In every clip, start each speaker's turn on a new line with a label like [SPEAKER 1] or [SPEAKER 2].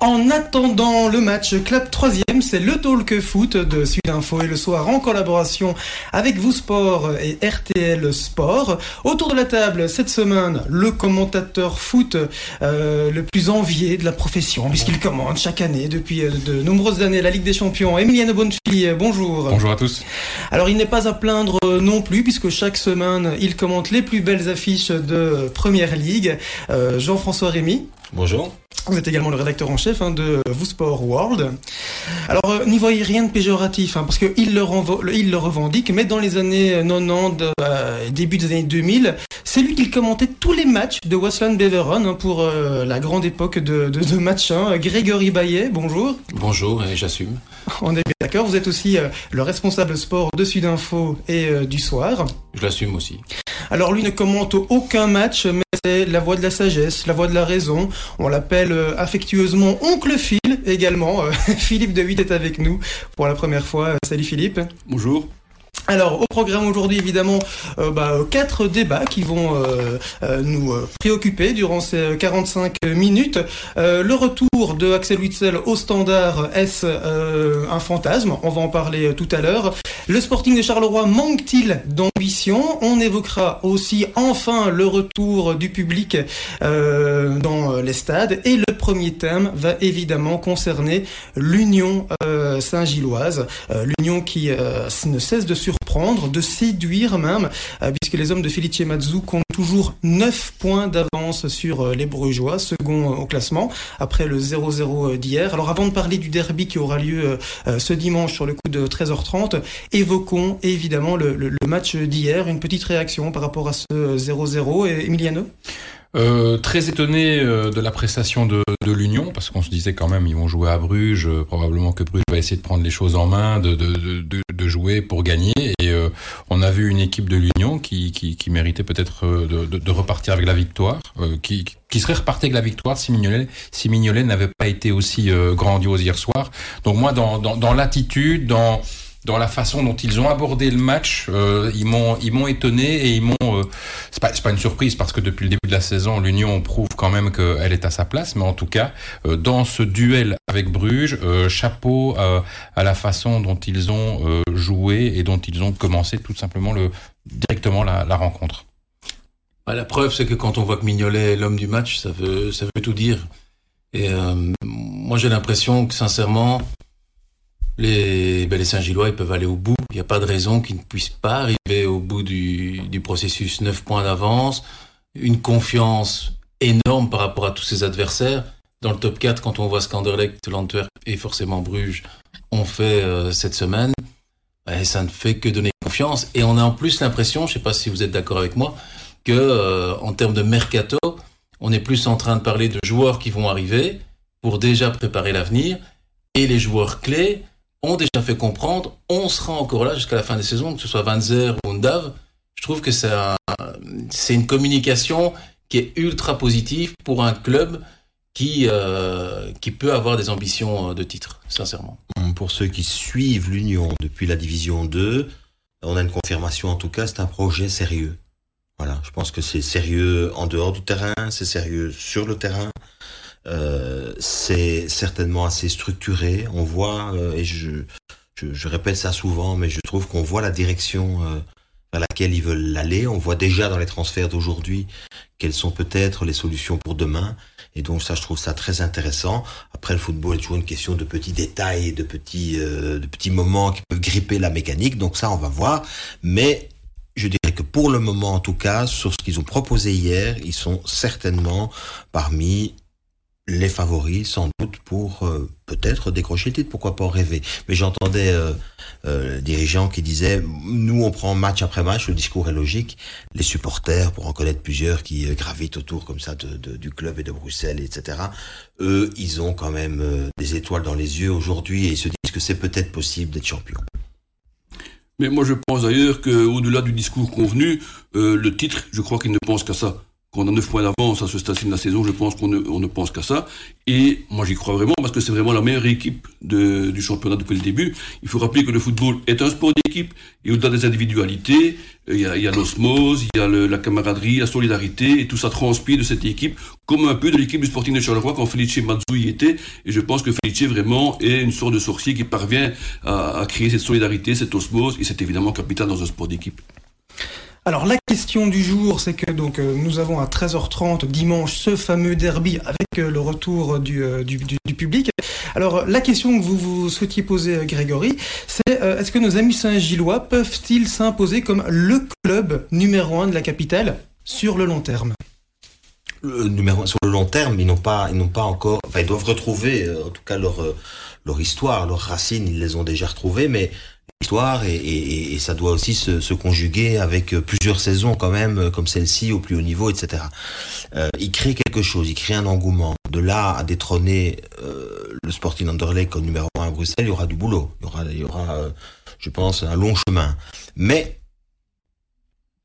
[SPEAKER 1] En attendant le match Club 3 c'est le Talk Foot de Sudinfo et le soir en collaboration avec Vous Sport et RTL Sport. Autour de la table cette semaine, le commentateur foot euh, le plus envié de la profession puisqu'il commande chaque année depuis euh, de nombreuses anneries la Ligue des Champions. Emiliano Bonfili, bonjour.
[SPEAKER 2] Bonjour à tous.
[SPEAKER 1] Alors il n'est pas à plaindre euh, non plus puisque chaque semaine il commente les plus belles affiches de Première Ligue. Jean-François Rémy.
[SPEAKER 3] Bonjour.
[SPEAKER 1] Vous êtes également le rédacteur en chef hein, de Vous Sport World. Alors, euh, n'y voyez rien de péjoratif, hein, parce qu'il le, il le revendique, mais dans les années 90, euh, début des années 2000, c'est lui qui commentait tous les matchs de Westland Beveron hein, pour euh, la grande époque de, de, de match. Grégory Baillet, bonjour.
[SPEAKER 3] Bonjour, et j'assume.
[SPEAKER 1] On est bien d'accord, vous êtes aussi le responsable sport de Sudinfo et du soir.
[SPEAKER 3] Je l'assume aussi.
[SPEAKER 1] Alors lui ne commente aucun match, mais c'est la voix de la sagesse, la voix de la raison. On l'appelle euh, affectueusement Oncle Phil également. Euh, Philippe de Witt est avec nous pour la première fois. Salut Philippe.
[SPEAKER 2] Bonjour.
[SPEAKER 1] Alors, au programme aujourd'hui, évidemment, euh, bah, quatre débats qui vont euh, euh, nous préoccuper durant ces 45 minutes. le retour de Axel Witzel au standard, est-ce un fantasme? On va en parler tout à l'heure. Le Sporting de Charleroi manque-t-il d'ambition? On évoquera aussi enfin le retour du public dans les stades. Et le premier thème va évidemment concerner l'Union Saint-Gilloise. L'Union qui ne cesse de sur prendre, de séduire même, euh, puisque les hommes de Felice Mazzu comptent toujours 9 points d'avance sur euh, les Brugeois, second euh, au classement, après le 0-0 d'hier. Alors avant de parler du derby qui aura lieu ce dimanche sur le coup de 13h30, évoquons évidemment le, match d'hier, une petite réaction par rapport à ce 0-0. Emiliano?
[SPEAKER 2] Euh, très étonné euh, de la prestation de, de l'Union, parce qu'on se disait quand même, ils vont jouer à Bruges, euh, probablement que Bruges va essayer de prendre les choses en main, de, de, de, de jouer pour gagner. Et on a vu une équipe de l'Union qui, qui, qui, méritait peut-être de, repartir avec la victoire, qui, qui serait reparti avec la victoire si Mignolet, si n'avait pas été aussi grandiose hier soir. Donc moi, dans, dans, dans l'attitude, dans dans la façon dont ils ont abordé le match, euh, ils m'ont ils m'ont étonné et ils m'ont euh, c'est pas pas une surprise parce que depuis le début de la saison, l'Union prouve quand même qu'elle est à sa place, mais en tout cas euh, dans ce duel avec Bruges, euh, chapeau à la façon dont ils ont joué et dont ils ont commencé tout simplement le directement la, la rencontre.
[SPEAKER 3] Bah, la preuve, c'est que quand on voit que Mignolet est l'homme du match, ça veut ça veut tout dire. Et moi, j'ai l'impression que sincèrement, les, ben les Saint-Gillois, ils peuvent aller au bout. Il n'y a pas de raison qu'ils ne puissent pas arriver au bout du, du processus. 9 points d'avance, une confiance énorme par rapport à tous ses adversaires. Dans le top 4, quand on voit Skanderlecht, l'Antwerp et forcément Bruges ont fait euh, cette semaine, ben, ça ne fait que donner confiance. Et on a en plus l'impression, je ne sais pas si vous êtes d'accord avec moi, que euh, en termes de mercato, on est plus en train de parler de joueurs qui vont arriver pour déjà préparer l'avenir et les joueurs clés ont déjà fait comprendre, on sera encore là jusqu'à la fin des saisons, que ce soit Van Zer ou Ndav. Je trouve que c'est une communication qui est ultra positive pour un club qui, euh, qui peut avoir des ambitions de titre, sincèrement.
[SPEAKER 4] Pour ceux qui suivent l'Union depuis la Division 2, on a une confirmation en tout cas, c'est un projet sérieux. Voilà, je pense que c'est sérieux en dehors du terrain, c'est sérieux sur le terrain. Euh, c'est certainement assez structuré. On voit, euh, et je, je, je, répète ça souvent, mais je trouve qu'on voit la direction euh, vers laquelle ils veulent aller. On voit déjà dans les transferts d'aujourd'hui quelles sont peut-être les solutions pour demain. Et donc ça, je trouve ça très intéressant. Après, le football est toujours une question de petits détails, de petits, de petits moments qui peuvent gripper la mécanique. Donc ça, on va voir. Mais je dirais que pour le moment, en tout cas, sur ce qu'ils ont proposé hier, ils sont certainement parmi les favoris sans doute pour euh, peut-être décrocher le titre, pourquoi pas en rêver. Mais j'entendais euh, euh, dirigeants qui disaient, nous on prend match après match, le discours est logique, les supporters, pour en connaître plusieurs qui euh, gravitent autour comme ça du club et de Bruxelles, etc., eux, ils ont quand même des étoiles dans les yeux aujourd'hui et ils se disent que c'est peut-être possible d'être champion.
[SPEAKER 5] Mais moi je pense d'ailleurs qu'au-delà du discours convenu, le titre, je crois qu'ils ne pensent qu'à ça qu'on a 9 points d'avance à ce stade de la saison, je pense qu'on ne, pense qu'à ça. Et moi j'y crois vraiment parce que c'est vraiment la meilleure équipe du championnat depuis le début. Il faut rappeler que le football est un sport d'équipe et au-delà des individualités, euh, il y a, il l'osmose, il y a la camaraderie, la solidarité et tout ça transpire de cette équipe comme un peu de l'équipe du Sporting de Charleroi quand Felice Mazou y était. Et je pense que Felice vraiment est une sorte de sorcier qui parvient à, à créer cette solidarité, cette osmose et c'est évidemment capital dans un sport d'équipe.
[SPEAKER 1] Alors la question du jour, c'est que donc euh, nous avons à 13h30 dimanche ce fameux derby avec euh, le retour du, euh, du, public. Alors la question que vous vous souhaitiez poser, Grégory, c'est est-ce que nos amis Saint-Gillois peuvent-ils s'imposer comme le club numéro un de la capitale sur le long terme?
[SPEAKER 4] Sur le long terme, ils n'ont pas, ils pas encore, enfin, ils doivent retrouver, en tout cas leur leur histoire, leurs racines, ils les ont déjà retrouvées, mais histoire et, ça doit aussi se, conjuguer avec plusieurs saisons quand même comme celle-ci au plus haut niveau, etc. Euh, il crée quelque chose, il crée un engouement. De là à détrôner euh, le Sporting Anderlecht comme numéro 1 à Bruxelles, il y aura du boulot. Il y aura, euh, je pense, un long chemin. Mais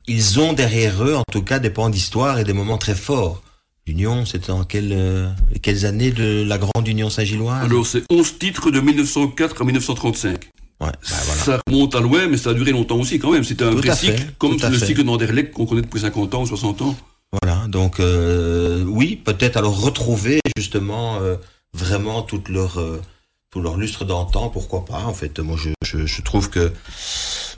[SPEAKER 4] ils ont derrière eux, en tout cas, des pans d'histoire et des moments très forts. L'Union, c'était en quelle, euh, quelles années de la grande Union Saint-Gilloise?
[SPEAKER 5] Alors, c'est 11 titres de 1904 à 1935.
[SPEAKER 4] Ouais, bah voilà.
[SPEAKER 5] Ça remonte à loin, mais ça a duré longtemps aussi quand même. C'était un
[SPEAKER 4] Tout
[SPEAKER 5] vrai cycle,
[SPEAKER 4] fait,
[SPEAKER 5] comme le cycle d'Anderlecht qu'on connaît depuis 50 ans ou 60 ans.
[SPEAKER 4] Voilà, donc euh, oui, peut-être alors retrouver justement euh, vraiment toute leur euh, tout leur lustre d'antan, pourquoi pas En fait, moi je, je, je trouve que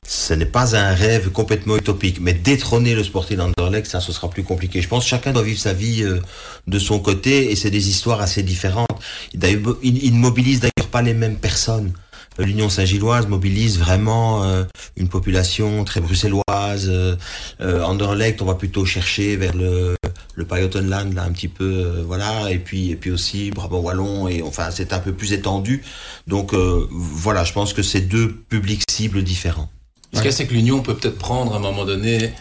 [SPEAKER 4] ce n'est pas un rêve complètement utopique, mais détrôner le Sporting Anderlecht, ça, ce sera plus compliqué. Je pense que chacun doit vivre sa vie euh, de son côté, et c'est des histoires assez différentes. D'ailleurs, ils, ils ne mobilisent d'ailleurs pas les mêmes personnes. L'Union Saint-Gilloise mobilise vraiment euh, une population très bruxelloise. Euh, euh, Anderlecht, on va plutôt chercher vers le le Pajottenland là un petit peu voilà et puis et puis aussi Brabant wallon et enfin c'est un peu plus étendu. Donc euh, voilà, je pense que c'est deux publics cibles différents.
[SPEAKER 3] Ce qu'il y a, c'est que l'Union peut peut-être prendre à un moment donné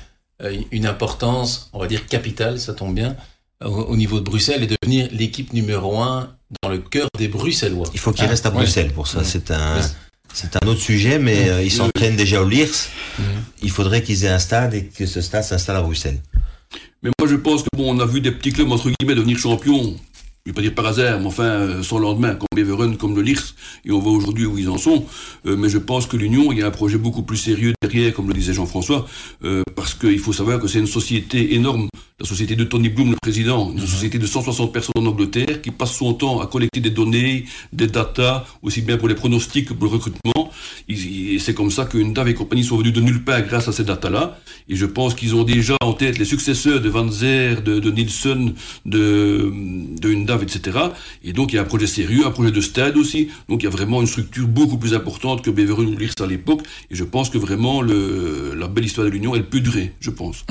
[SPEAKER 3] une importance, on va dire capitale, ça tombe bien, au, au niveau de Bruxelles et devenir l'équipe numéro un dans le cœur des Bruxellois.
[SPEAKER 4] Il faut qu'il
[SPEAKER 3] Ah,
[SPEAKER 4] reste à
[SPEAKER 3] ouais.
[SPEAKER 4] Bruxelles pour ça.
[SPEAKER 3] Ouais.
[SPEAKER 4] C'est un, c'est un autre sujet, mais euh, ils s'entraînent déjà au Lirs.
[SPEAKER 3] Mhm.
[SPEAKER 4] Il faudrait qu'ils aient un stade et que ce stade s'installe à Bruxelles.
[SPEAKER 5] Mais moi, je pense que bon, on a vu des petits clubs, entre guillemets, devenir champions. Je vais pas dire par hasard, mais enfin, euh, sans lendemain, comme Beveren, comme le Lirs, et on voit aujourd'hui où ils en sont. Euh, mais je pense que l'Union, il y a un projet beaucoup plus sérieux derrière, comme le disait Jean-François, euh, parce qu'il faut savoir que c'est une société énorme, la société de Tony Bloom, le président, une société de 160 personnes en Angleterre, qui passe son temps à collecter des données, des datas, aussi bien pour les pronostics que pour le recrutement. Et c'est comme ça qu'une DAV et compagnie sont venus de nulle part grâce à ces datas-là. Et je pense qu'ils ont déjà en tête les successeurs de Van Zer, de, de Nielsen, de, de Etc. Et donc il y a un projet sérieux, un projet de stade aussi. Donc il y a vraiment une structure beaucoup plus importante que Beveren ou Lirs à l'époque. Et je pense que vraiment la belle histoire de l'Union, elle peut durer, je pense.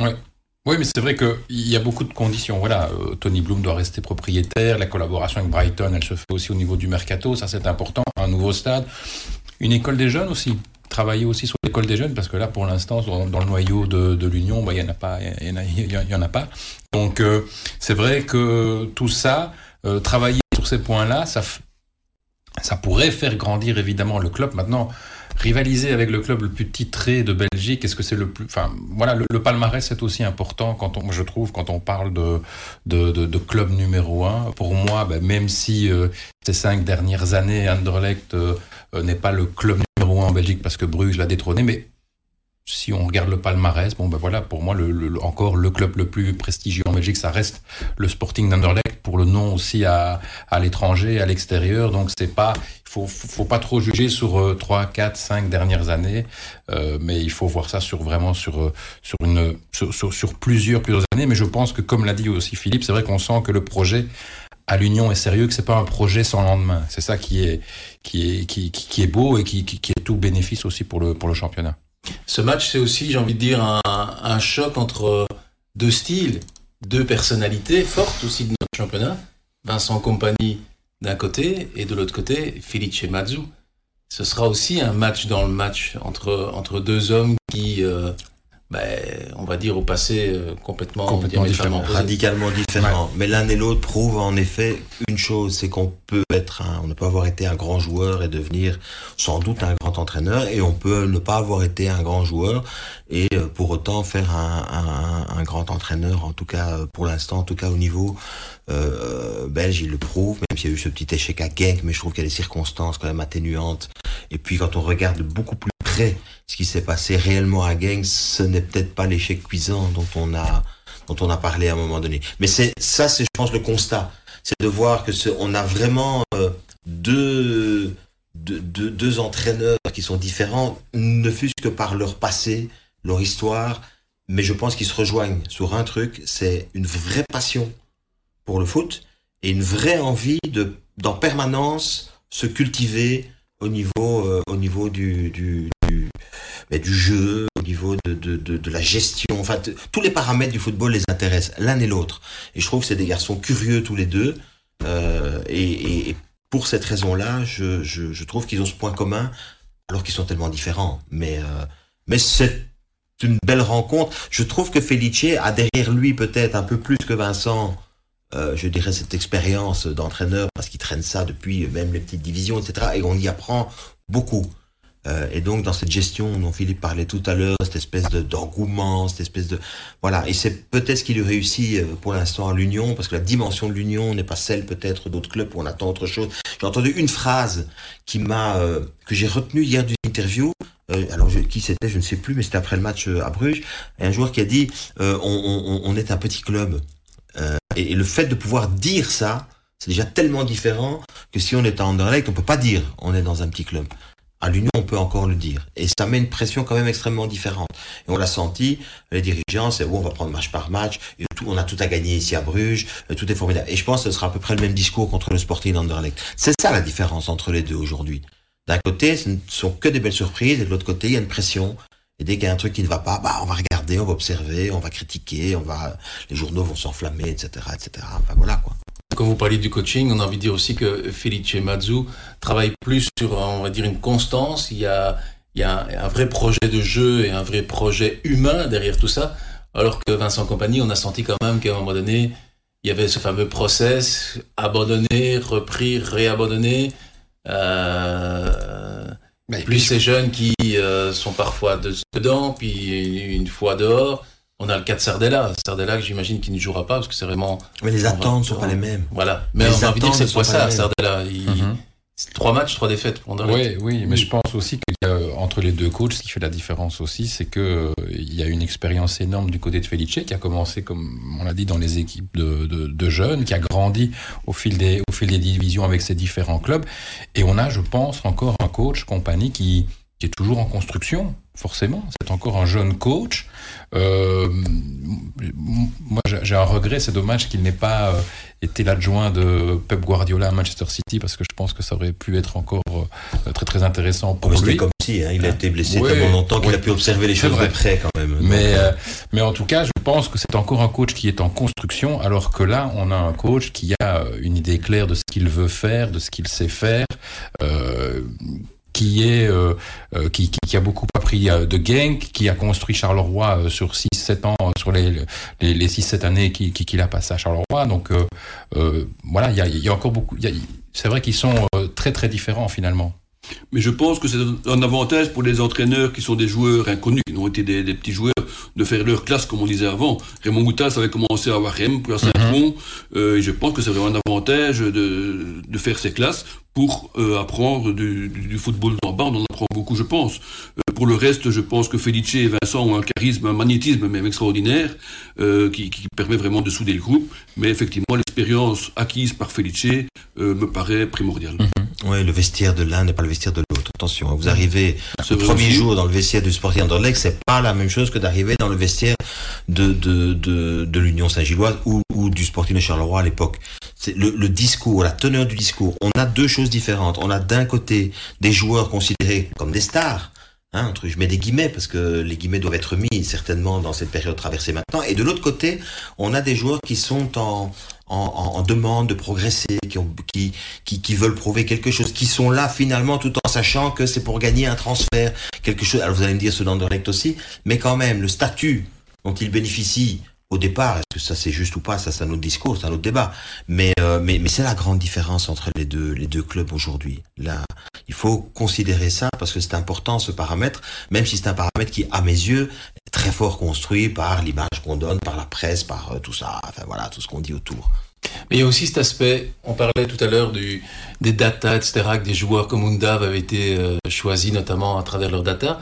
[SPEAKER 2] Oui, mais c'est vrai qu'il y a beaucoup de conditions. Voilà, euh, Tony Bloom doit rester propriétaire. La collaboration avec Brighton, elle se fait aussi au niveau du mercato. Ça, c'est important. Un nouveau stade. Une école des jeunes aussi. Travailler aussi sur l'école des jeunes, parce que là, pour l'instant, dans, le noyau de, l'Union, bah, il y en a pas. Il y en a, il y en a pas. Donc, euh, c'est vrai que tout ça, euh, travailler sur ces points-là, ça, ça pourrait faire grandir évidemment le club. Maintenant, rivaliser avec le club le plus titré de Belgique, est-ce que c'est le plus, enfin, voilà, le, palmarès c'est aussi important quand on, je trouve, quand on parle de de, de, club numéro un. Pour moi, ben, même si euh, ces cinq dernières années, Anderlecht euh, n'est pas le club numéro un en Belgique parce que Bruges l'a détrôné, mais si on regarde le palmarès, bon ben voilà, pour moi le, le- encore le club le plus prestigieux en Belgique, ça reste le Sporting d'Anderlecht pour le nom aussi à, à l'étranger, à l'extérieur. Donc c'est pas, faut, faut pas trop juger sur euh, trois, quatre, cinq dernières années, euh, mais il faut voir ça sur vraiment sur euh, sur une sur, sur, plusieurs plusieurs années. Mais je pense que comme l'a dit aussi Philippe, c'est vrai qu'on sent que le projet à l'Union est sérieux, que c'est pas un projet sans lendemain. C'est ça qui est qui est qui, qui, qui est beau et qui, qui, qui est tout bénéfice aussi pour le pour le championnat.
[SPEAKER 3] Ce match, c'est aussi, j'ai envie de dire, un, choc entre deux styles, deux personnalités fortes aussi de notre championnat. Vincent Compagnie d'un côté et de l'autre côté, Felice Mazzu. Ce sera aussi un match dans le match entre, entre deux hommes qui, euh, ben, on va dire au passé euh, complètement,
[SPEAKER 2] Complètement différent.
[SPEAKER 3] opposé.
[SPEAKER 4] radicalement différent. Mais l'un et l'autre prouvent en effet une chose, c'est qu'on peut être un, on ne peut avoir été un grand joueur et devenir sans doute un grand entraîneur, et on peut ne pas avoir été un grand joueur et euh, pour autant faire un, un, un grand entraîneur, en tout cas euh, pour l'instant, en tout cas au niveau euh, belge, il le prouve, même s'il y a eu ce petit échec à Genk, mais je trouve qu'il y a des circonstances quand même atténuantes. Et puis quand on regarde de beaucoup plus près ce qui s'est passé réellement à Genk, ce n'est peut-être pas l'échec cuisant dont on a dont on a parlé à un moment donné. Mais c'est ça, c'est je pense le constat, c'est de voir que on a vraiment euh, deux, deux, deux deux entraîneurs qui sont différents, ne fût-ce que par leur passé, leur histoire, mais je pense qu'ils se rejoignent sur un truc, c'est une vraie passion pour le foot et une vraie envie de, d'en permanence, se cultiver au niveau, euh, au niveau du, du, du, jeu, au niveau de, de, de, la gestion. Enfin, tous les paramètres du football les intéressent, l'un et l'autre. Et je trouve que c'est des garçons curieux tous les deux. Euh, et, pour cette raison-là, je, je, je trouve qu'ils ont ce point commun, alors qu'ils sont tellement différents. Mais, euh, mais c'est une belle rencontre. Je trouve que Felice a derrière lui peut-être un peu plus que Vincent euh, je dirais, cette expérience d'entraîneur, parce qu'il traîne ça depuis même les petites divisions, etc. Et on y apprend beaucoup. Euh, et donc, dans cette gestion dont Philippe parlait tout à l'heure, cette espèce de- d'engouement, cette espèce de... Voilà, et c'est peut-être ce qui lui réussit euh, pour l'instant à l'Union, parce que la dimension de l'Union n'est pas celle peut-être d'autres clubs où on attend autre chose. J'ai entendu une phrase qui m'a... euh, que j'ai retenue hier d'une interview, alors qui c'était, je ne sais plus, mais c'était après le match à Bruges, et un joueur qui a dit on, est un petit club. Et, et le fait de pouvoir dire ça, c'est déjà tellement différent que si on est à Anderlecht, on peut pas dire on est dans un petit club. À l'Union, on peut encore le dire. Et ça met une pression quand même extrêmement différente. Et on l'a senti, les dirigeants, c'est où on va prendre match par match, et tout, on a tout à gagner ici à Bruges, euh, tout est formidable. Et je pense que ce sera à peu près le même discours contre le Sporting d'Anderlecht. C'est ça la différence entre les deux aujourd'hui. D'un côté, ce ne sont que des belles surprises, et de l'autre côté, il y a une pression. Et dès qu'il y a un truc qui ne va pas, bah, on va regarder, on va observer, on va critiquer, on va, les journaux vont s'enflammer, etc., etc. Enfin, voilà, quoi.
[SPEAKER 3] Quand vous parliez du coaching, on a envie de dire aussi que Felice Mazzu travaille plus sur, on va dire, une constance. Il y a, il y a un, un vrai projet de jeu et un vrai projet humain derrière tout ça. Alors que Vincent Compagnie, on a senti quand même qu'à un moment donné, il y avait ce fameux process, abandonné, repris, réabandonné. Euh, plus ces jeunes qui euh, sont parfois de- dedans, puis une fois dehors. On a le cas de Sardella. Sardella, que j'imagine qu'il ne jouera pas parce que c'est vraiment.
[SPEAKER 4] Mais les attentes ne sont
[SPEAKER 3] on-
[SPEAKER 4] pas les mêmes.
[SPEAKER 3] Voilà. Mais
[SPEAKER 4] Les
[SPEAKER 3] on a envie de dire que
[SPEAKER 4] attentes
[SPEAKER 3] c'est
[SPEAKER 4] pas mêmes.
[SPEAKER 3] Sardella. Il...
[SPEAKER 2] Mhm.
[SPEAKER 3] c'est Trois matchs, trois défaites pour Anderlecht.
[SPEAKER 2] Oui, oui, mais je pense aussi qu'il y a entre les deux coachs, ce qui fait la différence aussi, c'est que euh, il y a une expérience énorme du côté de Felice qui a commencé, comme on l'a dit, dans les équipes de, de, de jeunes, qui a grandi au fil des au fil des divisions avec ses différents clubs, et on a, je pense, encore un coach compagnie qui qui est toujours en construction, forcément. C'est encore un jeune coach. Euh, moi, j'ai un regret, c'est dommage qu'il n'ait pas euh, été l'adjoint de Pep Guardiola à Manchester City, parce que je pense que ça aurait pu être encore euh, très très intéressant pour lui.
[SPEAKER 4] comme si, hein, il a été blessé
[SPEAKER 2] Ouais,
[SPEAKER 4] tellement longtemps qu'il a pu observer les choses de
[SPEAKER 2] vrai.
[SPEAKER 4] près quand même.
[SPEAKER 2] Mais, euh, mais en tout cas, je pense que c'est encore un coach qui est en construction, alors que là, on a un coach qui a une idée claire de ce qu'il veut faire, de ce qu'il sait faire, euh, qui est euh, euh, qui, a beaucoup appris euh, de Genk, qui a construit Charleroi sur 6-7 ans, sur les, les, les 6-7 années qu'il qui, qu'il a passé à Charleroi. Donc voilà, il y a, encore beaucoup. C'est vrai qu'ils sont très très différents finalement.
[SPEAKER 5] Mais je pense que c'est un avantage pour les entraîneurs qui sont des joueurs inconnus, qui n'ont été des, petits joueurs, de faire leur classe, comme on disait avant. Raymond Goutas avait commencé à Warem, puis à Euh, et je pense que c'est vraiment un avantage de, faire ces classes pour euh, apprendre du, football en bas. On en apprend beaucoup, je pense. Euh, pour le reste, je pense que Felice et Vincent ont un charisme, un magnétisme même extraordinaire, qui, permet vraiment de souder le groupe. Mais effectivement, l'expérience acquise par Felice me paraît primordiale.
[SPEAKER 4] Ouais, le vestiaire de l'un n'est pas le vestiaire de l'autre. Attention, hein, vous arrivez le
[SPEAKER 5] vrai
[SPEAKER 4] premier
[SPEAKER 5] aussi.
[SPEAKER 4] jour dans le vestiaire du Sporting Anderlecht, c'est pas la même chose que d'arriver dans le vestiaire de de de, de l'Union Saint-Gilloise ou, ou du Sporting de Charleroi à l'époque. C'est le, le discours, la teneur du discours. On a deux choses différentes. On a d'un côté des joueurs considérés comme des stars. Hein, entre, je mets des guillemets parce que les guillemets doivent être mis certainement dans cette période traversée maintenant. Et de l'autre côté, on a des joueurs qui sont en, en, demande de progresser, qui, qui, qui, qui, veulent prouver quelque chose, qui sont là finalement tout en sachant que c'est pour gagner un transfert, quelque chose. Alors vous allez me dire ce d'Anderlecht aussi, mais quand même le statut dont ils bénéficient au départ, est-ce que ça c'est juste ou pas, ça c'est un autre discours, c'est un autre débat. Mais euh, mais, mais c'est la grande différence entre les deux les deux clubs aujourd'hui. Là, il faut considérer ça parce que c'est important ce paramètre, même si c'est un paramètre qui, à mes yeux, est très fort construit par l'image qu'on donne, par la presse, par euh, tout ça, enfin voilà, tout ce qu'on dit autour.
[SPEAKER 3] Mais il y a aussi cet aspect, on parlait tout à l'heure des data, etc., que des joueurs comme Undav avaient été euh, choisis notamment à travers leurs data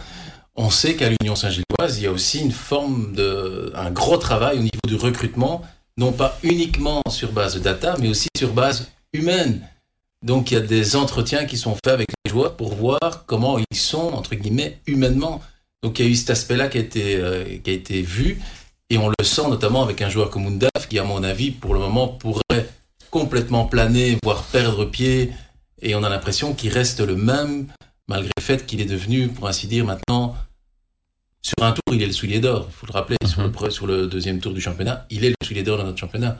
[SPEAKER 3] on sait qu'à l'Union Saint-Gilloise, il y a aussi une forme de, un gros travail au niveau du recrutement, non pas uniquement sur base de data, mais aussi sur base humaine. Donc il y a des entretiens qui sont faits avec les joueurs pour voir comment ils sont, entre guillemets, humainement. Donc il y a eu cet aspect-là qui, a été, euh, qui a été vu, et on le sent notamment avec un joueur comme Undaf, qui à mon avis, pour le moment, pourrait complètement planer, voire perdre pied, et on a l'impression qu'il reste le même malgré le fait qu'il est devenu, pour ainsi dire, maintenant, sur un tour, il est le soulier d'or. Il faut le rappeler, sur, le, mhm. sur, le, deuxième tour du championnat, il est le soulier d'or dans notre championnat.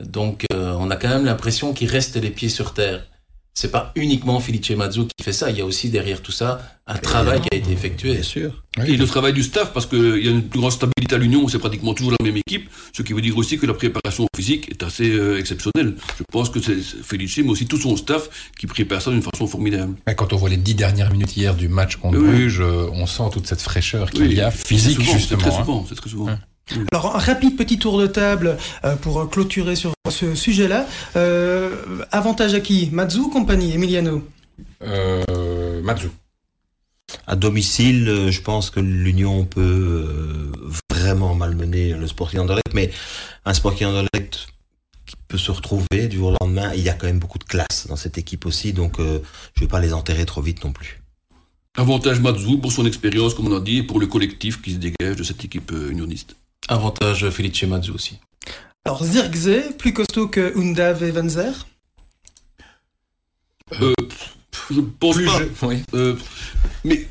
[SPEAKER 3] Donc, euh, on a quand même l'impression qu'il reste les pieds sur terre c'est pas uniquement Felice Mazzu qui fait ça. Il y a aussi derrière tout ça un travail qui a été effectué.
[SPEAKER 4] Bien sûr.
[SPEAKER 5] Et le travail du staff, parce qu'il y a une plus grande stabilité à l'Union, c'est pratiquement toujours la même équipe, ce qui veut dire aussi que la préparation physique est assez euh, exceptionnelle. Je pense que c'est Felice, mais aussi tout son staff qui prépare ça d'une façon formidable.
[SPEAKER 2] Quand on voit les dix dernières minutes hier du match contre Bruges, euh, on sent toute cette fraîcheur qu'il y a physique, justement.
[SPEAKER 5] C'est très hein. souvent. C'est très souvent.
[SPEAKER 1] Alors, un rapide petit tour de table euh, pour clôturer sur ce sujet-là. Euh, avantage à qui Mazzu ou compagnie Emiliano?
[SPEAKER 2] Euh, Mazzu.
[SPEAKER 4] À domicile, euh, je pense que l'Union peut vraiment malmener le Sporting Anderlecht, mais un Sporting Anderlecht qui peut se retrouver du jour au lendemain, il y a quand même beaucoup de classe dans cette équipe aussi, donc je ne vais pas les enterrer trop vite non plus.
[SPEAKER 5] Avantage Mazzu pour son expérience, comme on a dit, et pour le collectif qui se dégage de cette équipe unioniste.
[SPEAKER 3] Avantage Felice Mazzu aussi.
[SPEAKER 1] Alors Zirkzee, plus costaud que Undav et Vanzer
[SPEAKER 5] euh, Je pense pas. Euh, mais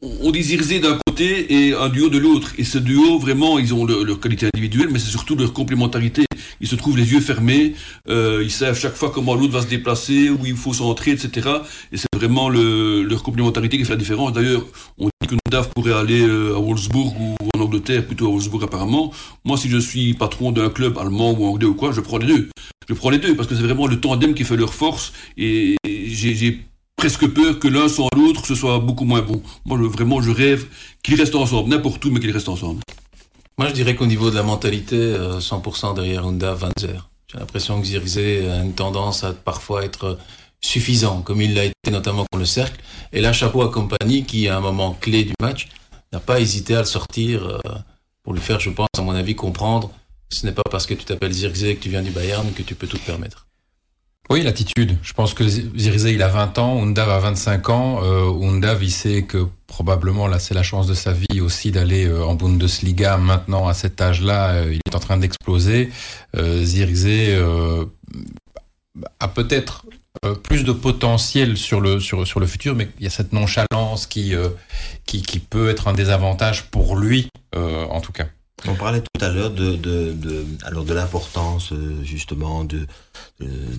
[SPEAKER 5] on dit Zirkzee d'un côté et un duo de l'autre. Et ce duo, vraiment, ils ont leur qualité individuelle, mais c'est surtout leur complémentarité. Ils se trouvent les yeux fermés, euh, ils savent chaque fois comment l'autre va se déplacer, où il faut s'entrer, etc. Et c'est vraiment le, leur complémentarité qui fait la différence. D'ailleurs, on dit que Nadav pourrait aller euh, à Wolfsburg ou en Angleterre, plutôt à Wolfsburg apparemment. Moi, si je suis patron d'un club allemand ou anglais ou quoi, je prends les deux. Je prends les deux parce que c'est vraiment le tandem qui fait leur force. Et j'ai presque peur que l'un sans l'autre, ce soit beaucoup moins bon. Moi, vraiment, je rêve qu'ils restent ensemble, n'importe où, mais qu'ils restent ensemble.
[SPEAKER 3] Moi, je dirais qu'au niveau de la mentalité, 100% euh, derrière Honda, Vanzer. J'ai l'impression que Zirze a une tendance à parfois être suffisant, comme il l'a été notamment pour le cercle. Et là, chapeau à Compagnie, qui, à un moment clé du match, n'a pas hésité à le sortir euh, pour lui faire, je pense, à mon avis, comprendre ce n'est pas parce que tu t'appelles Zirze que tu viens du Bayern que tu peux tout te permettre.
[SPEAKER 2] Oui, l'attitude. Je pense que Zirze, il a 20 ans, Undav a 25 ans. Euh, Undav, il sait que probablement, là, c'est la chance de sa vie aussi d'aller euh, en Bundesliga. Maintenant, à cet âge-là, euh, il est en train d'exploser. Euh, a peut-être plus de potentiel sur le, sur, sur le futur, mais il y a cette nonchalance qui, qui, qui peut être un désavantage pour lui, en tout cas.
[SPEAKER 4] On parlait tout à l'heure de, de, alors de l'importance euh, justement de,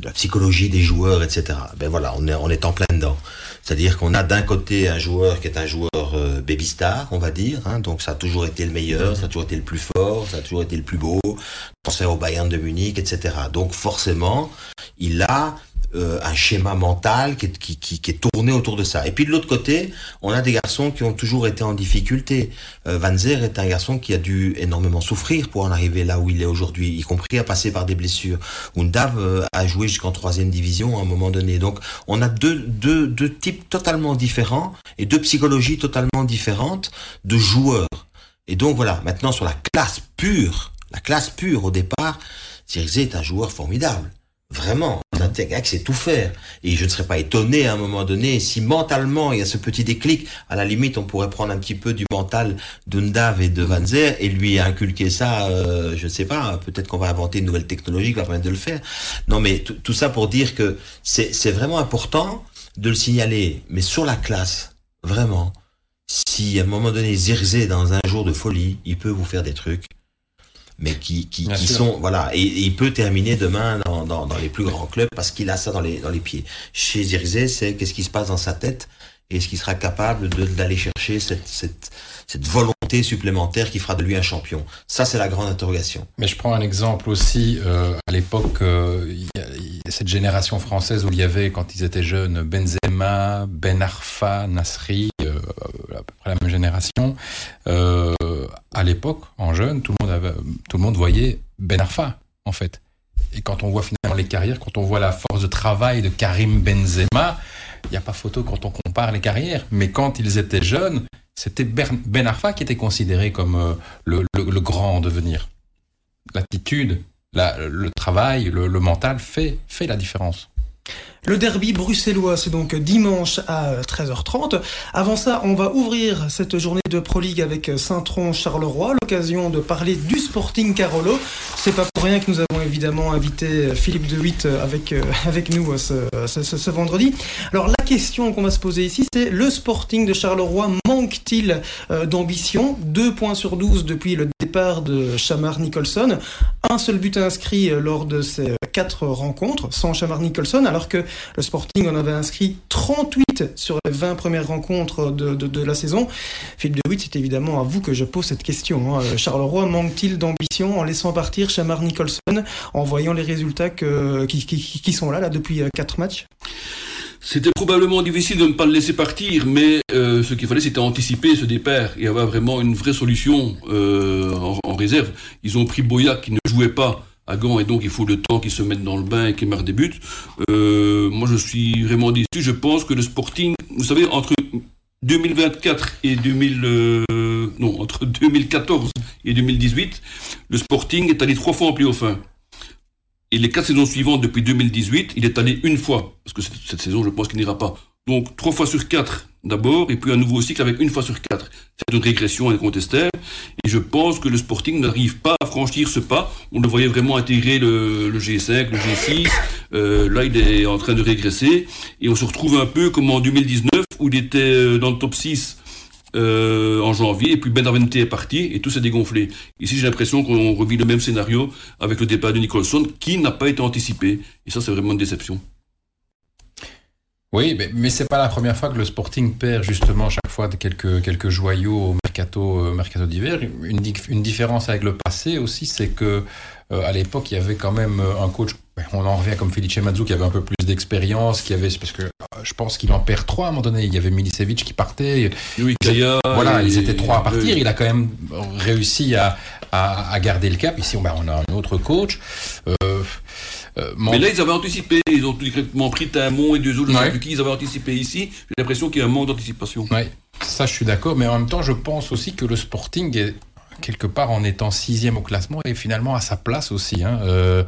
[SPEAKER 4] la psychologie des joueurs, etc. Ben voilà, on est, on est en plein dedans. C'est-à-dire qu'on a d'un côté un joueur qui est un joueur euh, baby star, on va dire. Hein, donc ça a toujours été le meilleur, ça a toujours été le plus fort, ça a toujours été le plus beau. Transfert au Bayern de Munich, etc. Donc forcément, il a euh, un schéma mental qui est, qui, qui, est, tourné autour de ça. Et puis de l'autre côté, on a des garçons qui ont toujours été en difficulté. Euh, Van Zer est un garçon qui a dû énormément souffrir pour en arriver là où il est aujourd'hui, y compris à passer par des blessures. Undav euh, a joué jusqu'en troisième division à un moment donné. Donc on a deux, deux, deux types totalement différents et deux psychologies totalement différentes de joueurs. Et donc voilà, maintenant sur la classe pure, la classe pure au départ, Zirze est un joueur formidable. Vraiment, sait tout faire. Et je ne serais pas étonné à un moment donné si mentalement il y a ce petit déclic. À la limite, on pourrait prendre un petit peu du mental d'Undav et de Van Zer et lui inculquer ça. Euh, je ne sais pas. Peut-être qu'on va inventer une nouvelle technologie qui va permettre de le faire. Non, mais tout ça pour dire que c'est vraiment important de le signaler. Mais sur la classe, vraiment, si à un moment donné Zirze dans un jour de folie, il peut vous faire des trucs mais qui, qui, qui sont voilà et, il peut terminer demain dans, dans, dans, les plus grands clubs parce qu'il a ça dans les dans les pieds. Chez Zirze, c'est qu'est-ce qui se passe dans sa tête et est-ce qu'il sera capable d'aller chercher cette, cette cette volonté supplémentaire qui fera de lui un champion? Ça, c'est la grande interrogation.
[SPEAKER 2] Mais je prends un exemple aussi. Euh, à l'époque, euh, cette génération française où il y avait, quand ils étaient jeunes, Benzema, Ben Arfa, Nasri, à peu près la même génération. Euh, à l'époque, en jeune, tout le monde avait, tout le monde voyait Ben Arfa, en fait. Et quand on voit finalement les carrières, quand on voit la force de travail de Karim Benzema, il n'y a pas photo quand on compare les carrières. Mais quand ils étaient jeunes, c'était Ben Arfa qui était considéré comme euh, le, grand en devenir. L'attitude, le travail, le, mental fait la différence.
[SPEAKER 1] Le derby bruxellois, c'est donc dimanche à 13h30. Avant ça, on va ouvrir cette journée de Pro League avec Saint-Tron-Charleroi, l'occasion de parler du Sporting Carolo. C'est pas pour rien que nous avons évidemment invité Philippe De Witt avec, euh, avec nous ce, ce, vendredi. Alors la question qu'on va se poser ici, c'est le Sporting de Charleroi manque-t-il euh, d'ambition? Deux points sur 12 depuis le de Chamar Nicholson. Un seul but inscrit euh, lors de ces quatre rencontres sans Chamar Nicholson, alors que le Sporting en avait inscrit 38 sur les 20 premières rencontres de, la saison. Philippe de Witt, c'est évidemment à vous que je pose cette question. Hein. Charleroi manque-t-il d'ambition en laissant partir Chamar Nicholson, en voyant les résultats qui, sont là, depuis 4 euh, matchs?
[SPEAKER 5] C'était probablement difficile de ne pas le laisser partir, mais euh, ce qu'il fallait, c'était anticiper ce départ et avoir vraiment une vraie solution euh, en, réserve. Ils ont pris Boya qui ne jouait pas à Gand et donc il faut le temps qu'il se mette dans le bain et qu'il marque des buts. Euh, moi je suis vraiment déçu. Je pense que le Sporting, vous savez, entre 2024 et 2000, euh, non, entre 2014 et 2018, le Sporting est allé trois fois en playoff 1. Et les quatre saisons suivantes, depuis 2018, il est allé une fois. Parce que cette saison, je pense qu'il n'ira pas. Donc, trois fois sur quatre, d'abord, et puis un nouveau cycle avec une fois sur quatre. C'est une régression incontestable. Et je pense que le Sporting n'arrive pas à franchir ce pas. On le voyait vraiment intégrer le, le G5, le G6. Euh, là, il est en train de régresser. Et on se retrouve un peu comme en 2019, où il était euh, dans le top 6 euh, en janvier, et puis Benavente est parti, et tout s'est dégonflé. Ici, j'ai l'impression qu'on revit le même scénario avec le départ de Nicholson, qui n'a pas été anticipé. Et ça, c'est vraiment une déception.
[SPEAKER 2] Oui, mais, mais c'est pas la première fois que le Sporting perd justement chaque fois quelques quelques joyaux au mercato euh, mercato d'hiver. Une, différence avec le passé aussi, c'est que euh, à l'époque il y avait quand même euh, un coach. On en revient comme Felice Mazzu qui avait un peu plus d'expérience, qui avait parce que je pense qu'il en perd trois à un moment donné. Il y avait Milicevic qui partait.
[SPEAKER 5] Oui,
[SPEAKER 2] voilà, ils étaient trois à partir. Il a quand même réussi à, à, à garder le cap. Ici, on, ben, on a un autre coach. Euh,
[SPEAKER 5] euh, mais là, ils avaient anticipé. Ils ont directement pris Timon et deux autres. Ouais. Qui ils avaient anticipé ici. J'ai l'impression qu'il y a un manque d'anticipation.
[SPEAKER 2] Ouais. Ça, je suis d'accord. Mais en même temps, je pense aussi que le Sporting est quelque part en étant sixième au classement et finalement à sa place aussi. Hein. Euh,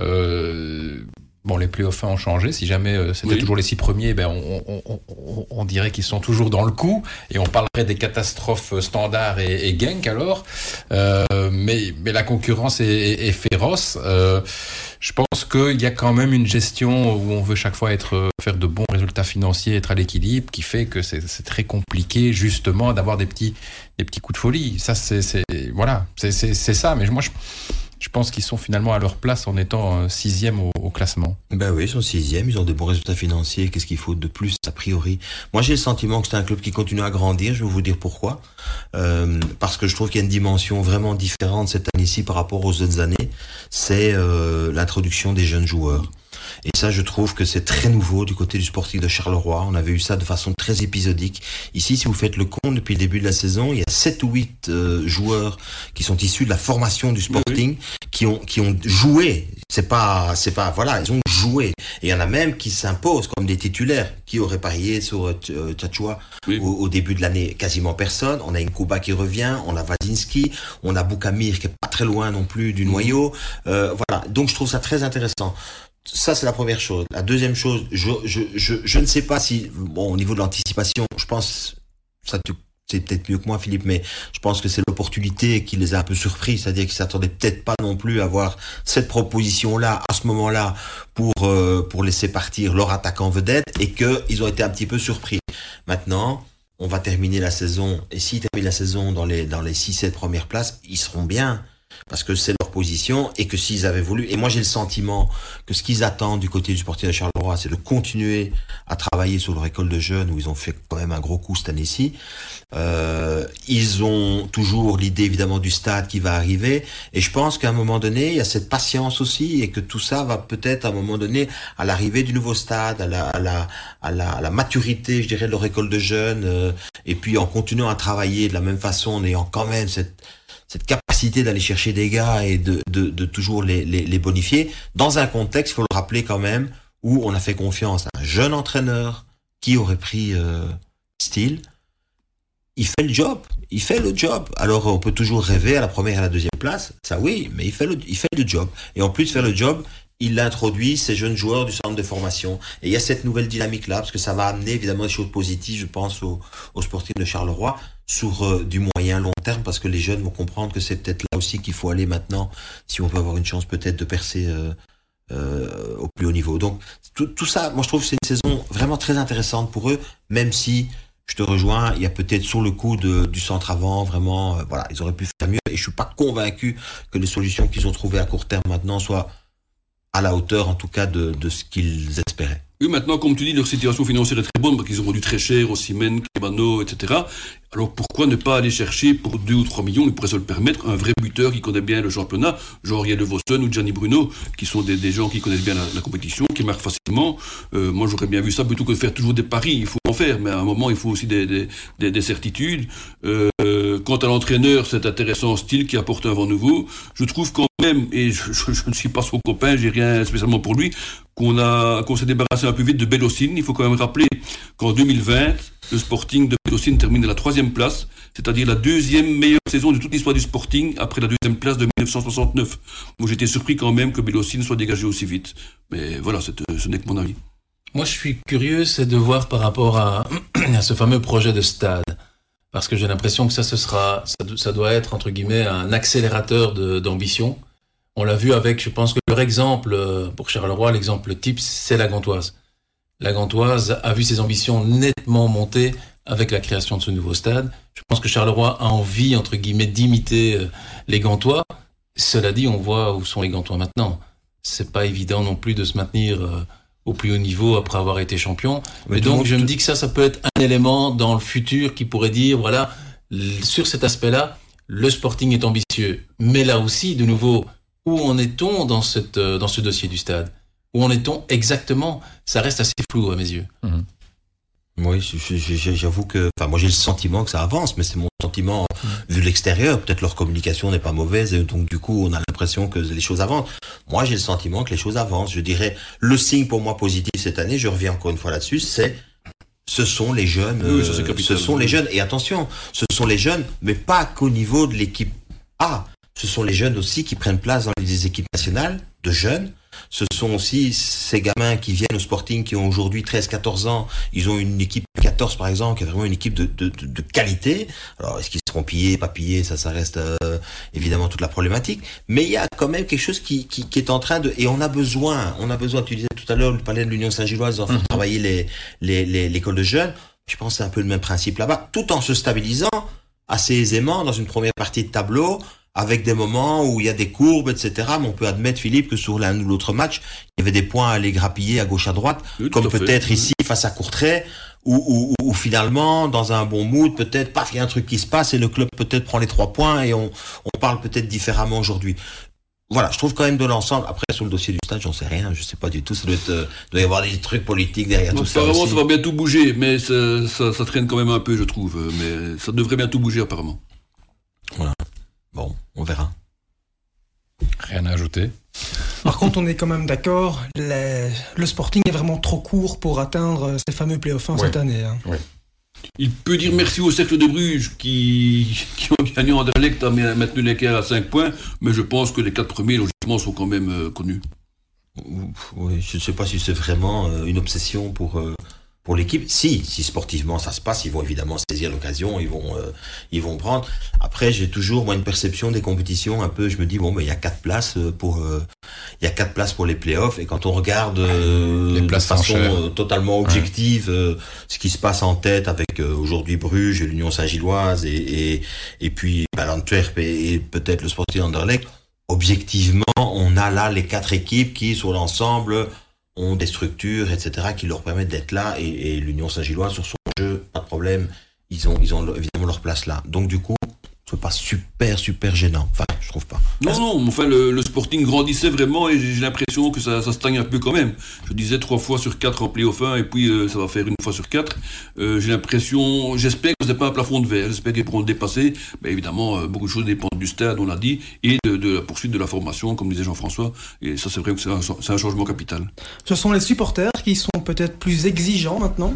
[SPEAKER 2] euh, Bon, les playoffs ont changé. Si jamais euh, c'était oui. toujours les six premiers, ben on, on, on, on dirait qu'ils sont toujours dans le coup et on parlerait des catastrophes euh, standards et, et Genk alors. Euh, mais, mais la concurrence est, est, est féroce. Euh, je pense qu'il y a quand même une gestion où on veut chaque fois être faire de bons résultats financiers, être à l'équilibre, qui fait que c'est très compliqué justement d'avoir des petits des petits coups de folie. Ça c'est voilà, c'est ça. Mais moi je je pense qu'ils sont finalement à leur place en étant sixième au, au, classement.
[SPEAKER 4] Ben oui, ils sont sixième, ils ont de bons résultats financiers. Qu'est-ce qu'il faut de plus a priori? Moi, j'ai le sentiment que c'est un club qui continue à grandir. Je vais vous dire pourquoi. Euh, parce que je trouve qu'il y a une dimension vraiment différente cette année-ci par rapport aux autres années. C'est euh, l'introduction des jeunes joueurs. Et ça, je trouve que c'est très nouveau du côté du Sporting de Charleroi. On avait eu ça de façon très épisodique. Ici, si vous faites le compte, depuis le début de la saison, il y a 7 ou 8 euh, joueurs qui sont issus de la formation du Sporting, oui. qui ont qui ont joué. C'est pas c'est pas voilà, ils ont joué. Et il y en a même qui s'imposent comme des titulaires. Qui auraient parié sur euh, Tchatchoua oui. au, au, début de l'année? Quasiment personne. On a Nkuba qui revient, on a Vadinski, on a Boukamir qui est pas très loin non plus du noyau. Euh, voilà. Donc je trouve ça très intéressant. Ça, c'est la première chose. La deuxième chose, je, je, je, je ne sais pas si, bon, au niveau de l'anticipation, je pense, ça c'est peut-être mieux que moi, Philippe, mais je pense que c'est l'opportunité qui les a un peu surpris, c'est-à-dire qu'ils s'attendaient peut-être pas non plus à avoir cette proposition-là à ce moment-là pour euh, pour laisser partir leur attaquant vedette et que ils ont été un petit peu surpris. Maintenant, on va terminer la saison et s'ils terminent la saison dans les dans les six sept premières places, ils seront bien parce que c'est leur position et que s'ils avaient voulu, et moi j'ai le sentiment que ce qu'ils attendent du côté du Sporting de Charleroi, c'est de continuer à travailler sur leur école de jeunes où ils ont fait quand même un gros coup cette année-ci. Euh, ils ont toujours l'idée évidemment du stade qui va arriver et je pense qu'à un moment donné, il y a cette patience aussi et que tout ça va peut-être à un moment donné à l'arrivée du nouveau stade, à la, à la, à la, à la maturité, je dirais, de leur école de jeunes euh, et puis en continuant à travailler de la même façon, en ayant quand même cette cette capacité d'aller chercher des gars et de, de, toujours les, les, bonifier, dans un contexte, il faut le rappeler quand même, où on a fait confiance à un jeune entraîneur qui aurait pris euh, style. Il fait le job, il fait le job. Alors on peut toujours rêver à la première et à la deuxième place, ça oui, mais il fait le, il fait le job. Et en plus faire le job, il introduit ces jeunes joueurs du centre de formation. Et il y a cette nouvelle dynamique-là, parce que ça va amener évidemment des choses positives, je pense, aux, aux sportifs de Charleroi, sur euh, du moyen long terme, parce que les jeunes vont comprendre que c'est peut-être là aussi qu'il faut aller maintenant, si on veut avoir une chance peut-être de percer euh, euh, au plus haut niveau. Donc tout, tout ça, moi je trouve que c'est une saison vraiment très intéressante pour eux, même si je te rejoins, il y a peut-être sur le coup de, du centre avant, vraiment, euh, voilà, ils auraient pu faire mieux, et je suis pas convaincu que les solutions qu'ils ont trouvées à court terme maintenant soient à la hauteur, en tout cas, de, de ce qu'ils espéraient.
[SPEAKER 5] Oui, maintenant, comme tu dis, leur situation financière est très bonne parce qu'ils ont vendu très cher au Siemens, Kebano, etc. Alors pourquoi ne pas aller chercher pour 2 ou 3 millions, ils pourraient se le permettre, un vrai buteur qui connaît bien le championnat, genre Yann Vossen ou Gianni Bruno, qui sont des, gens qui connaissent bien la, compétition, qui marquent facilement. Euh, moi, j'aurais bien vu ça plutôt que de faire toujours des paris. Il faut en faire, mais à un moment, il faut aussi des, des, des, des certitudes. Euh, quant à l'entraîneur, c'est intéressant style qui apporte un vent nouveau. Je trouve quand même, et je, je, je ne suis pas son copain, j'ai rien spécialement pour lui, qu'on a qu'on s'est débarrassé un peu vite de Bélocine. Il faut quand même rappeler qu'en 2020, le Sporting de Bélocine termine à la troisième place, c'est-à-dire la deuxième meilleure saison de toute l'histoire du Sporting après la deuxième place de 1969. Moi, j'étais surpris quand même que Bélocine soit dégagé aussi vite. Mais voilà, ce n'est que mon avis.
[SPEAKER 3] Moi, je suis curieux, c'est de voir par rapport à, ce fameux projet de stade parce que j'ai l'impression que ça, sera, ça, doit être entre guillemets un accélérateur d'ambition. On l'a vu avec, je pense que leur exemple pour Charleroi, l'exemple type, c'est la Gantoise. La Gantoise a vu ses ambitions nettement monter avec la création de ce nouveau stade. Je pense que Charleroi a envie, entre guillemets, d'imiter les Gantois. Cela dit, on voit où sont les Gantois maintenant. C'est pas évident non plus de se maintenir au plus haut niveau après avoir été champion. Mais, donc je me dis que ça, ça peut être un élément dans le futur qui pourrait dire, voilà, sur cet aspect-là, le Sporting est ambitieux. Mais là aussi, de nouveau, où en est-on dans, cette, dans ce dossier du stade? Où en est-on exactement? Ça reste assez flou à mes yeux.
[SPEAKER 4] Mmh. Oui, j'avoue que, enfin, moi j'ai le sentiment que ça avance, mais c'est mon sentiment mmh. vu de l'extérieur. Peut-être leur communication n'est pas mauvaise, et donc du coup on a l'impression que les choses avancent. Moi j'ai le sentiment que les choses avancent. Je dirais le signe pour moi positif cette année, je reviens encore une fois là-dessus, c'est ce sont les jeunes,
[SPEAKER 5] oui,
[SPEAKER 4] euh, ce sont les jeunes. Et attention, ce sont les jeunes, mais pas qu'au niveau de l'équipe A. Ce sont les jeunes aussi qui prennent place dans les équipes nationales de jeunes ce sont aussi ces gamins qui viennent au Sporting, qui ont aujourd'hui 13-14 ans. Ils ont une équipe 14 par exemple, qui est vraiment une équipe de, de, de, qualité. Alors est-ce qu'ils seront pillés, pas pillés, ça, ça reste euh, évidemment toute la problématique. Mais il y a quand même quelque chose qui, qui, qui, est en train de... Et on a besoin, on a besoin, tu disais tout à l'heure, le palais de l'Union Saint-Gilloise, en mmh. travailler les, les, les, l'école de jeunes. Je pense que c'est un peu le même principe là-bas, tout en se stabilisant assez aisément dans une première partie de tableau avec des moments où il y a des courbes, etc. Mais on peut admettre, Philippe, que sur l'un ou l'autre match, il y avait des points à aller grappiller à gauche à droite, oui, comme peut-être ici face à Courtrai, où, où, où, finalement, dans un bon mood, peut-être, paf, il y a un truc qui se passe et le club peut-être prend les trois points et on, on parle peut-être différemment aujourd'hui. Voilà, je trouve quand même de l'ensemble. Après, sur le dossier du stade, j'en sais rien, je sais pas du tout. Ça doit, être, euh, doit y avoir des trucs politiques derrière
[SPEAKER 5] non,
[SPEAKER 4] tout ça.
[SPEAKER 5] Apparemment, ça va bientôt bouger, mais ça, ça, ça traîne quand même un peu, je trouve. Mais ça devrait bientôt bouger, apparemment.
[SPEAKER 4] Voilà. Bon, on verra.
[SPEAKER 2] Rien à ajouter.
[SPEAKER 1] Par contre, on est quand même d'accord, le Sporting est vraiment trop court pour atteindre ces fameux playoffs ouais. cette année. Hein.
[SPEAKER 5] Ouais. Il peut dire merci au cercle de Bruges qui, qui ont gagné en Anderlecht à maintenu l'équerre à 5 points, mais je pense que les quatre premiers, logiquement, sont quand même euh, connus.
[SPEAKER 4] Oui, je ne sais pas si c'est vraiment euh, une obsession pour, euh, pour l'équipe. Si, si sportivement ça se passe, ils vont évidemment saisir l'occasion, ils vont, euh, ils vont prendre. Après, j'ai toujours moi une perception des compétitions un peu. Je me dis bon, mais il y a quatre places euh, pour, euh, il y a quatre places pour les playoffs. Et quand on regarde
[SPEAKER 2] les places
[SPEAKER 4] de façon totalement objective ce qui se passe en tête avec aujourd'hui Bruges, l'Union Saint-Gilloise et, et et puis bah, l'Antwerp et, peut-être le Sporting Anderlecht. Objectivement, on a là les quatre équipes qui, sur l'ensemble, ont des structures, etc., qui leur permettent d'être là. Et, l'Union Saint-Gilloise, sur son jeu, pas de problème, ils ont, ils ont évidemment leur place là. Donc du coup, c'est pas super, super gênant. Enfin, je trouve pas.
[SPEAKER 5] Non, non, enfin, le, Sporting grandissait vraiment et j'ai l'impression que ça, ça stagne un peu quand même. Je disais trois fois sur quatre en play-off 1 et puis euh, ça va faire une fois sur quatre. Euh, j'ai l'impression, j'espère que ce n'est pas un plafond de verre, j'espère qu'ils pourront le dépasser. Mais évidemment, euh, beaucoup de choses dépendent du stade, on l'a dit, et de, la poursuite de la formation, comme disait Jean-François. Et ça, c'est vrai que c'est un, un changement capital.
[SPEAKER 1] Ce sont les supporters qui sont peut-être plus exigeants maintenant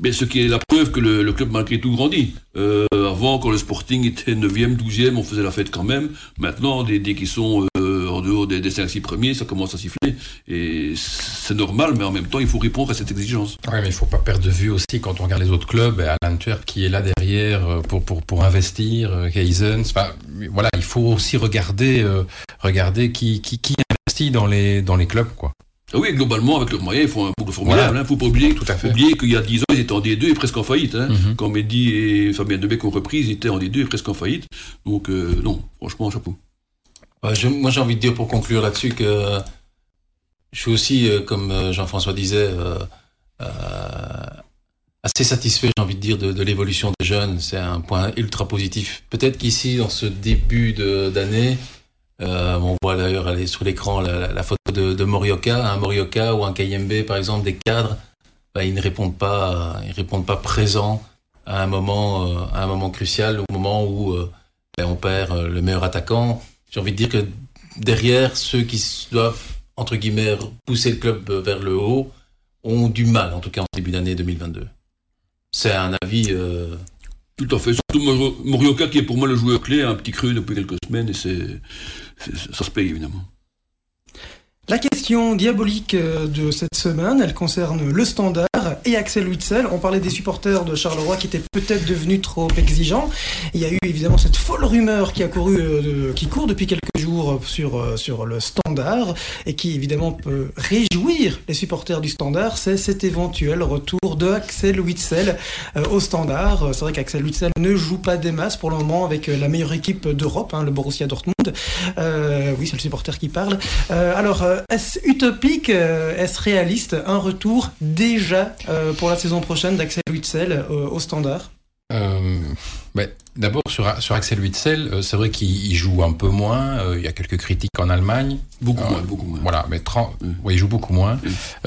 [SPEAKER 5] mais ce qui est la preuve que le, club malgré tout grandit. Euh, avant, quand le Sporting était 9e, 12e, on faisait la fête quand même. Maintenant, dès, qu'ils sont euh, en dehors des, des 5-6 premiers, ça commence à siffler. Et c'est normal, mais en même temps, il faut répondre à cette exigence.
[SPEAKER 2] Oui, mais il ne faut pas perdre de vue aussi, quand on regarde les autres clubs, à l'Antwerp qui est là derrière euh, pour, pour, pour investir, Kaisen. Enfin, voilà, il faut aussi regarder, regarder qui, qui, qui investit dans les, dans les clubs, quoi.
[SPEAKER 5] Ah oui, globalement, avec leurs moyens, ils font un boulot formidable. Il ne faut pas oublier,
[SPEAKER 2] Tout à fait.
[SPEAKER 5] oublier qu'il y a 10 ans, ils étaient en D2 et presque en faillite. Hein. Mm-hmm. Quand Mehdi et Fabien Debec ont repris, ils étaient en D2 et presque en faillite. Donc, euh, non, franchement, chapeau.
[SPEAKER 3] moi, j'ai envie de dire pour conclure là-dessus que je suis aussi, euh, comme euh, Jean-François disait, assez satisfait, j'ai envie de dire, de, de l'évolution des jeunes. C'est un point ultra positif. Peut-être qu'ici, dans ce début d'année, euh, on voit d'ailleurs sur l'écran la, photo de, Morioka, un Morioka ou un KMB par exemple, des cadres, bah, ils ne répondent pas, ils répondent pas présents à un moment, euh, crucial, au moment où euh, ben, on perd le meilleur attaquant. J'ai envie de dire que derrière ceux qui doivent entre guillemets pousser le club vers le haut ont du mal, en tout cas en début d'année 2022. C'est un avis
[SPEAKER 5] tout à fait. Surtout Morioka qui est pour moi le joueur clé, un petit cru depuis quelques semaines et c'est, ça se paye évidemment.
[SPEAKER 1] La question diabolique euh, de cette semaine, elle concerne le standard et Axel Witzel. On parlait des supporters de Charleroi qui étaient peut-être devenus trop exigeants. Il y a eu évidemment cette folle rumeur qui a couru, euh, qui court depuis quelques jours sur, euh, sur le standard et qui évidemment peut réjouir les supporters du standard. C'est cet éventuel retour de Axel Witzel au standard. C'est vrai qu'Axel Witzel ne joue pas des masses pour le moment avec la meilleure équipe d'Europe, hein, le Borussia Dortmund. oui, c'est le supporter qui parle. alors, euh, est-ce utopique, euh, est-ce réaliste? Un retour déjà euh, pour la saison prochaine d'Axel Witzel au standard
[SPEAKER 2] D'abord sur, sur Axel Witzel, c'est vrai qu'il joue un peu moins. il y a quelques critiques en Allemagne.
[SPEAKER 5] Beaucoup moins, beaucoup moins.
[SPEAKER 2] Voilà, mais 30, il joue beaucoup moins.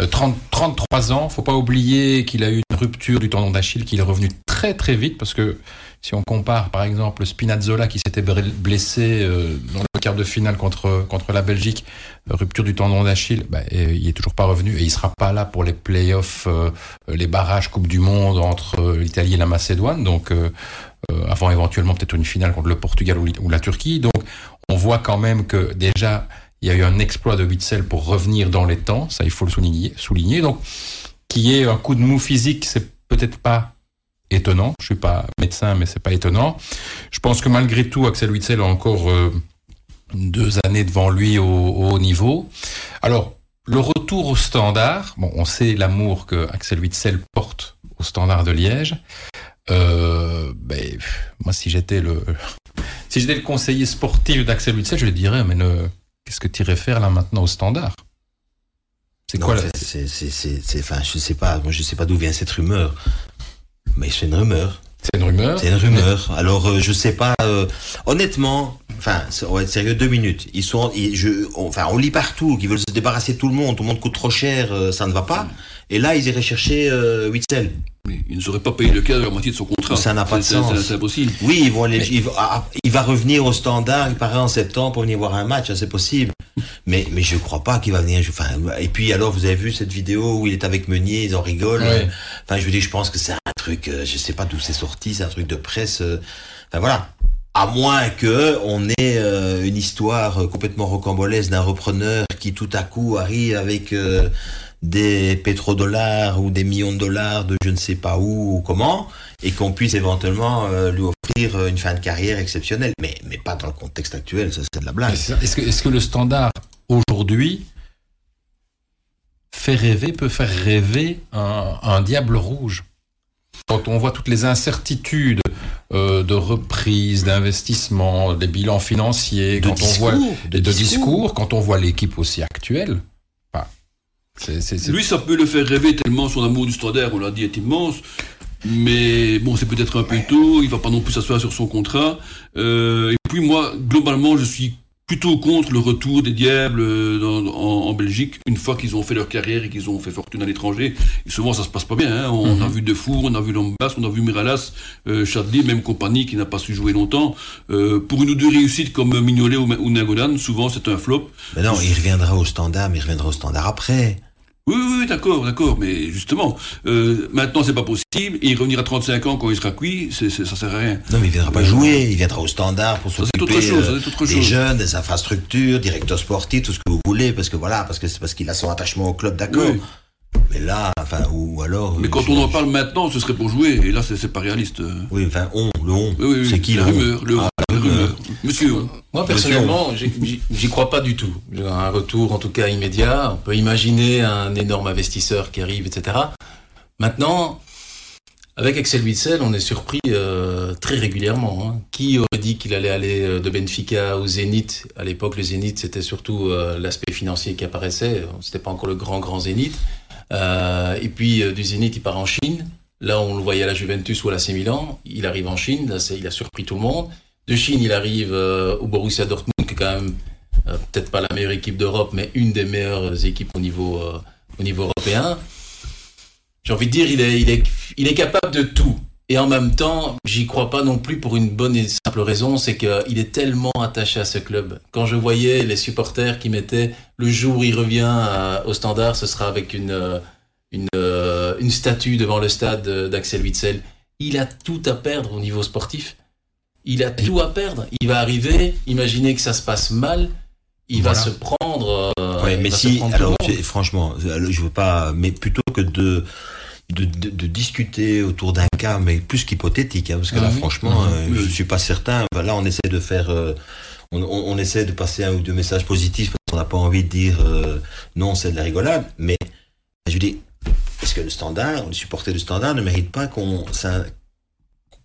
[SPEAKER 2] 30, 33 ans, faut pas oublier qu'il a eu une rupture du tendon d'Achille, qu'il est revenu très très vite parce que si on compare par exemple Spinazzola qui s'était blessé euh, dans le quart de finale contre, contre la Belgique, euh, rupture du tendon d'Achille, bah, il est toujours pas revenu et il sera pas là pour les playoffs, euh, les barrages Coupe du Monde entre l'Italie et la Macédoine, donc avant éventuellement peut-être une finale contre le Portugal ou, la Turquie. Donc on voit quand même que déjà il y a eu un exploit de Witzel pour revenir dans les temps, ça il faut le souligner. souligner. Donc qui est un coup de mou physique, c'est peut-être pas étonnant. Je suis pas médecin, mais c'est pas étonnant. Je pense que malgré tout, Axel Witzel a encore euh, deux années devant lui au, haut niveau. Alors, le retour au standard, bon, on sait l'amour que Axel Witzel porte au standard de Liège. Euh, ben, moi, si j'étais le, si j'étais le conseiller sportif d'Axel Witzel, je lui dirais, mais qu'est-ce que tu irais faire là maintenant au standard?
[SPEAKER 4] C'est quoi c'est, c'est, enfin, je sais pas, moi je sais pas d'où vient cette rumeur. Mais c'est une rumeur.
[SPEAKER 2] C'est une rumeur.
[SPEAKER 4] C'est une rumeur. Alors euh, je sais pas. Euh, honnêtement, enfin, on va être sérieux deux minutes. Ils sont, je, enfin, on lit partout qu'ils veulent se débarrasser de tout le monde. Tout le monde coûte trop cher, euh, ça ne va pas. Et là, ils iraient chercher Witzel.
[SPEAKER 5] Mais ils ne sauraient pas payer le cas de la moitié de son contrat.
[SPEAKER 4] Ça n'a pas de sens.
[SPEAKER 5] C'est impossible.
[SPEAKER 4] Oui, ils vont aller, ah, il, va, revenir au standard, il paraît en septembre pour venir voir un match, c'est possible. mais, mais je crois pas qu'il va venir. Enfin, et puis alors, vous avez vu cette vidéo où il est avec Meunier, ils en rigolent. Enfin, je veux dire, je pense que c'est un truc, euh, je sais pas d'où c'est sorti, c'est un truc de presse. Euh, enfin voilà. À moins que on ait euh, une histoire complètement rocambolesque d'un repreneur qui tout à coup arrive avec des pétrodollars ou des millions de dollars de je ne sais pas où ou comment, et qu'on puisse éventuellement lui offrir une fin de carrière exceptionnelle. Mais, mais pas dans le contexte actuel, ça c'est de la blague.
[SPEAKER 2] Est-ce que, est que le standard aujourd'hui fait rêver, peut faire rêver un diable rouge? Quand on voit toutes les incertitudes euh, de reprise, d'investissement, des bilans financiers,
[SPEAKER 4] De
[SPEAKER 2] quand
[SPEAKER 4] discours,
[SPEAKER 2] on voit
[SPEAKER 4] de discours.
[SPEAKER 2] discours, quand on voit l'équipe aussi actuelle, enfin,
[SPEAKER 5] Lui, ça peut le faire rêver tellement son amour du standard, on l'a dit, est immense. Mais bon, c'est peut-être un peu tôt, il va pas non plus s'asseoir sur son contrat. Euh, et puis moi, globalement, je suis plutôt contre le retour des diables euh, dans- en, en Belgique une fois qu'ils ont fait leur carrière et qu'ils ont fait fortune à l'étranger. Et souvent, ça se passe pas bien. hein. On
[SPEAKER 2] Mhm.
[SPEAKER 5] a vu Defour, on a vu Lombas, on a vu Miralas, euh, Chadli, même compagnie qui n'a pas su jouer longtemps. Euh, pour une ou deux réussites comme Mignolet ou, ou Nagolan, souvent c'est un flop.
[SPEAKER 4] Mais non, il reviendra au standard, mais il reviendra au standard après.
[SPEAKER 5] Oui, oui, oui, d'accord, d'accord, mais justement, euh, maintenant c'est pas possible, et il revenira à 35 ans quand il sera cuit, c'est, c'est- ça sert à rien.
[SPEAKER 4] Non, mais il viendra pas jouer, il viendra au standard pour s'occuper
[SPEAKER 5] autre chose,
[SPEAKER 4] euh, des jeunes, des infrastructures, directeur sportif, tout ce que vous voulez, parce que voilà, parce que c'est parce qu'il a son attachement au club, d'accord.
[SPEAKER 5] Oui.
[SPEAKER 4] Mais là, enfin, ou alors.
[SPEAKER 5] Mais
[SPEAKER 4] euh,
[SPEAKER 5] quand
[SPEAKER 4] je-
[SPEAKER 5] on en parle maintenant, ce serait pour jouer, et là c'est, c'est pas réaliste. euh.
[SPEAKER 4] Oui, enfin, on, le on.
[SPEAKER 5] Oui, oui, oui,
[SPEAKER 4] c'est qui
[SPEAKER 5] la
[SPEAKER 4] le
[SPEAKER 5] rumeur, le,
[SPEAKER 4] Ah,
[SPEAKER 5] rumeur. Monsieur.
[SPEAKER 3] Moi, personnellement, j'y- crois pas du tout. Un retour, en tout cas, immédiat. On peut imaginer un énorme investisseur qui arrive, etc. Maintenant, avec Axel Witsel, on est surpris euh, très régulièrement. hein. Qui aurait dit qu'il allait aller euh, de Benfica au Zénith? À l'époque, le Zénith, c'était surtout euh, l'aspect financier qui apparaissait. C'était pas encore le grand, grand Zénith. Euh, et puis, euh, du Zénith, il part en Chine. Là, on le voyait à la Juventus ou à la Milan. Il arrive en Chine. Là, il a surpris tout le monde. De Chine, il arrive euh, au Borussia Dortmund, qui est quand même euh, peut-être pas la meilleure équipe d'Europe, mais une des meilleures équipes au niveau, euh, européen. J'ai envie de dire, il est, capable de tout. Et en même temps, j'y crois pas non plus pour une bonne et simple raison, c'est qu'il est tellement attaché à ce club. Quand je voyais les supporters qui mettaient le jour où il revient au standard, ce sera avec une, une, statue devant le stade d'Axel Witzel. Il a tout à perdre au niveau sportif. Il a tout à perdre. Il va arriver, imaginez que ça se passe mal, il va se prendre. euh,
[SPEAKER 4] Ouais, mais si, alors, franchement, euh, je veux pas, mais plutôt que de, de, de, de discuter autour d'un cas, mais plus qu'hypothétique, hein, parce que
[SPEAKER 3] Ah
[SPEAKER 4] là,
[SPEAKER 3] oui.
[SPEAKER 4] franchement,
[SPEAKER 5] Mhm.
[SPEAKER 4] euh,
[SPEAKER 5] Oui.
[SPEAKER 4] je suis pas certain. Là, on essaie de faire, euh, on, on, on essaie de passer un ou deux messages positifs, parce qu'on n'a pas envie de dire euh, non, c'est de la rigolade, mais je dis, est-ce que le standard, les supporters du standard ne méritent pas qu'on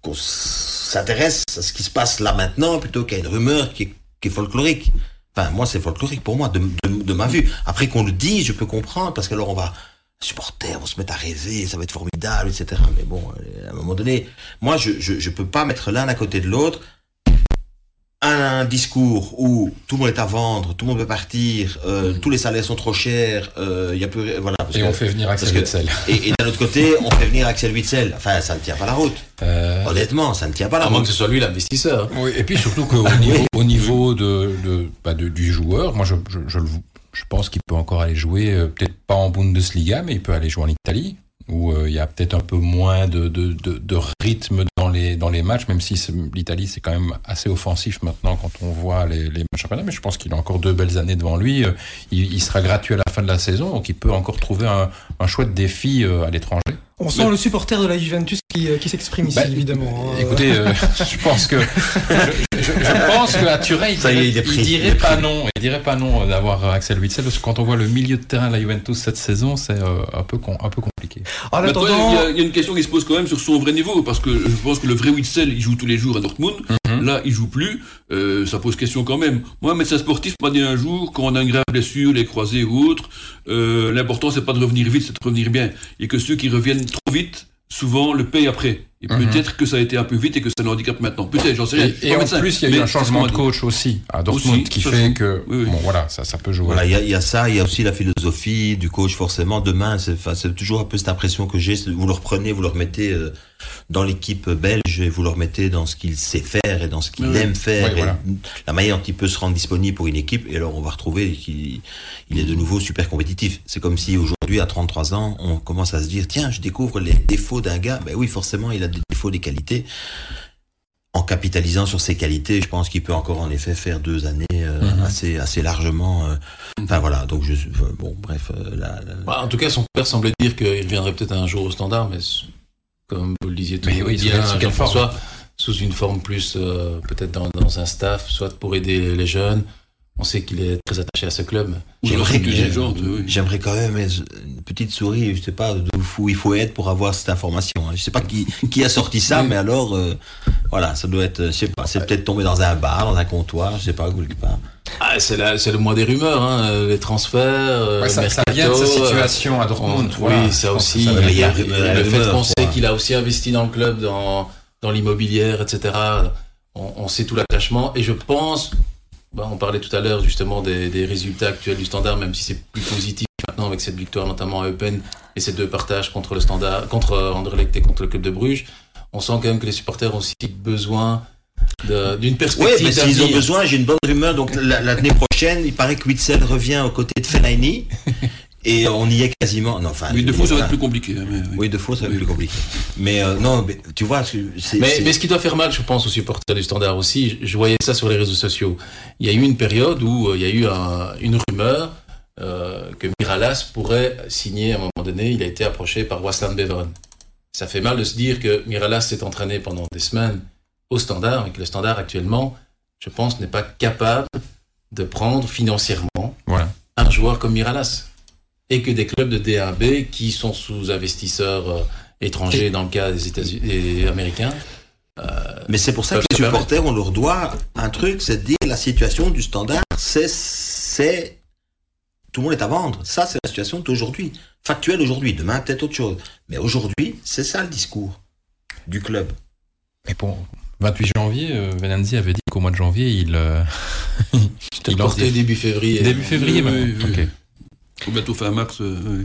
[SPEAKER 4] qu'on s'intéresse à ce qui se passe là maintenant, plutôt qu'à une rumeur qui est, folklorique Enfin, moi, c'est folklorique pour moi, de, ma vue. Après qu'on le dise, je peux comprendre, parce que alors on va, supporters vont se mettre à rêver, ça va être formidable, etc. Mais bon, euh, à un moment donné, moi, je, je, je peux pas mettre l'un à côté de l'autre un discours où tout le monde est à vendre, tout le monde peut partir, euh, tous les salaires sont trop chers, euh, il y a plus, voilà. parce
[SPEAKER 2] et
[SPEAKER 4] que-
[SPEAKER 2] on fait venir Axel
[SPEAKER 4] que-
[SPEAKER 2] Witsel.
[SPEAKER 4] et, et d'un autre côté, on fait venir Axel Witzel. Enfin, ça ne tient pas la route.
[SPEAKER 2] Euh,
[SPEAKER 4] Honnêtement, ça ne tient pas la
[SPEAKER 3] À moins
[SPEAKER 4] route.
[SPEAKER 3] que ce soit lui l'investisseur.
[SPEAKER 2] Oui, et puis surtout qu'au niveau, au niveau de, de, bah, de- du joueur, moi je, je, je, le- je pense qu'il peut encore aller jouer, euh, peut-être pas en Bundesliga, mais il peut aller jouer en Italie, où euh, il y a peut-être un peu moins de, de, de, de rythme dans les, dans les matchs, même si l'Italie c'est quand même assez offensif maintenant quand on voit les, les championnats, mais je pense qu'il a encore deux belles années devant lui. Euh, Il, il sera gratuit à la fin de la saison, donc il peut encore trouver un, un chouette défi euh, à l'étranger.
[SPEAKER 1] On sent le supporter de la Juventus qui, euh, qui s'exprime ici,
[SPEAKER 2] Bah,
[SPEAKER 1] évidemment. hein.
[SPEAKER 2] Écoutez, euh, je pense que je, je- je pense qu'à Turin, il dirait,
[SPEAKER 4] il est pris,
[SPEAKER 2] il dirait
[SPEAKER 4] il est
[SPEAKER 2] pas non, il dirait pas non euh, d'avoir Axel Witsel parce que quand on voit le milieu de terrain de la Juventus cette saison, c'est euh, un peu con- un peu compliqué.
[SPEAKER 1] En attendant,
[SPEAKER 5] il y, a, il y a une question qui se pose quand même sur son vrai niveau, parce que je pense que le vrai Witzel, il joue tous les jours à Dortmund. Là, il joue plus. Euh, ça pose question quand même. Moi, médecin sportif m'a dit un jour, quand on a une grave blessure, les croisés ou autres, euh, l'important c'est pas de revenir vite, c'est de revenir bien. Et que ceux qui reviennent trop vite, souvent le payent après. Et
[SPEAKER 2] Mhm.
[SPEAKER 5] peut-être que ça a été un peu vite et que ça le handicape maintenant. Peut-être, j'en sais rien.
[SPEAKER 2] Et, en
[SPEAKER 5] médecin,
[SPEAKER 2] plus, il y a eu un changement de coach aussi à Dortmund
[SPEAKER 5] Aussi,
[SPEAKER 2] qui
[SPEAKER 5] ça
[SPEAKER 2] fait
[SPEAKER 5] joue.
[SPEAKER 2] que
[SPEAKER 5] Oui, oui.
[SPEAKER 2] bon voilà, ça ça peut jouer.
[SPEAKER 4] Voilà, il y a, il y a ça, il y a aussi la philosophie du coach forcément. Demain, c'est toujours un peu cette impression que j'ai. Vous le reprenez, vous le remettez euh, dans l'équipe belge et vous le remettez dans ce qu'il sait faire et dans ce qu'il
[SPEAKER 5] Oui,
[SPEAKER 4] aime faire.
[SPEAKER 2] Oui,
[SPEAKER 4] et
[SPEAKER 2] voilà.
[SPEAKER 4] La manière dont il peut se rendre disponible pour une équipe. Et alors, on va retrouver qu'il il est de nouveau super compétitif. C'est comme si aujourd'hui, à 33 ans, on commence à se dire tiens, je découvre les défauts d'un gars. Ben oui, forcément, il a des défauts, des qualités. En capitalisant sur ses qualités, je pense qu'il peut encore en effet faire deux années euh,
[SPEAKER 2] Mhm.
[SPEAKER 4] assez, assez largement. euh, Enfin voilà, donc je, euh, bon, bref, euh, la- la-
[SPEAKER 3] Bah, en tout cas, son père semblait dire qu'il reviendrait peut-être un jour au standard, mais comme vous le disiez tout
[SPEAKER 2] Mais oui, sous
[SPEAKER 3] une forme plus peut-être dans, dans un staff, soit pour aider les jeunes. On sait qu'il est très attaché à ce club.
[SPEAKER 4] J'aimerais
[SPEAKER 5] oui.
[SPEAKER 4] j'aimerais quand même une petite souris, je sais pas d'où où il faut être pour avoir cette information. hein. Je sais pas qui, qui a sorti ça, mais alors euh, voilà, ça doit être, je sais pas, c'est peut-être tombé dans un bar, dans un comptoir, je sais pas quelque part.
[SPEAKER 3] Ah, c'est le mois des rumeurs, hein, les transferts, euh,
[SPEAKER 2] Ouais, ça, vient de sa
[SPEAKER 3] euh,
[SPEAKER 2] situation à Dortmund.
[SPEAKER 3] on-
[SPEAKER 2] voilà.
[SPEAKER 3] oui, ça aussi.
[SPEAKER 2] ça
[SPEAKER 3] il
[SPEAKER 4] il
[SPEAKER 3] le fait qu'on sait qu'il a aussi investi dans le club, dans, dans l'immobilière, etc. On, on sait tout l'attachement. Et je pense, bah, on parlait tout à l'heure justement des, des résultats actuels du Standard, même si c'est plus positif maintenant avec cette victoire notamment à Eupen et ces deux partages contre le Standard, contre euh, Anderlecht et contre le club de Bruges. On sent quand même que les supporters ont aussi besoin de- d'une
[SPEAKER 4] Oui,
[SPEAKER 3] perspective
[SPEAKER 4] mais s'ils ont besoin, j'ai une bonne rumeur. Donc la- l'année prochaine, il paraît que Witzel revient aux côtés de Fellaini. Et on y est quasiment. Non, enfin,
[SPEAKER 5] Oui, de faux, ça va être plus compliqué. hein, mais, oui.
[SPEAKER 4] Oui, de faux, ça va être
[SPEAKER 5] Oui.
[SPEAKER 4] plus compliqué. Mais euh, non, mais tu vois,
[SPEAKER 3] Mais, mais ce qui doit faire mal, je pense, aux supporters du Standard aussi, je, je voyais ça sur les réseaux sociaux. Il y a eu une période où euh, il y a eu un- une rumeur euh, que Miralas pourrait signer à un moment donné. Il a été approché par Wasland Beveren. Ça fait mal de se dire que Miralas s'est entraîné pendant des semaines au Standard et que le Standard actuellement, je pense, n'est pas capable de prendre financièrement
[SPEAKER 2] Voilà.
[SPEAKER 3] un joueur comme Miralas. Et que des clubs de D1B qui sont sous investisseurs euh, étrangers dans le cas des États-Unis et américains.
[SPEAKER 4] Mais c'est pour ça que les
[SPEAKER 3] permettre.
[SPEAKER 4] supporters, on leur doit un truc, c'est de dire la situation du standard, c'est, c'est, tout le monde est à vendre. Ça, c'est la situation d'aujourd'hui. Factuelle aujourd'hui. Demain, peut-être autre chose. Mais aujourd'hui, c'est ça le discours du club.
[SPEAKER 2] Mais bon, 28 janvier, euh, Venanzi avait dit qu'au mois de janvier, il. euh, il
[SPEAKER 3] porté
[SPEAKER 2] des-
[SPEAKER 3] début février.
[SPEAKER 2] Début février,
[SPEAKER 5] Oui,
[SPEAKER 2] même.
[SPEAKER 5] oui, oui.
[SPEAKER 2] Ok.
[SPEAKER 5] Faut bientôt fin mars. euh.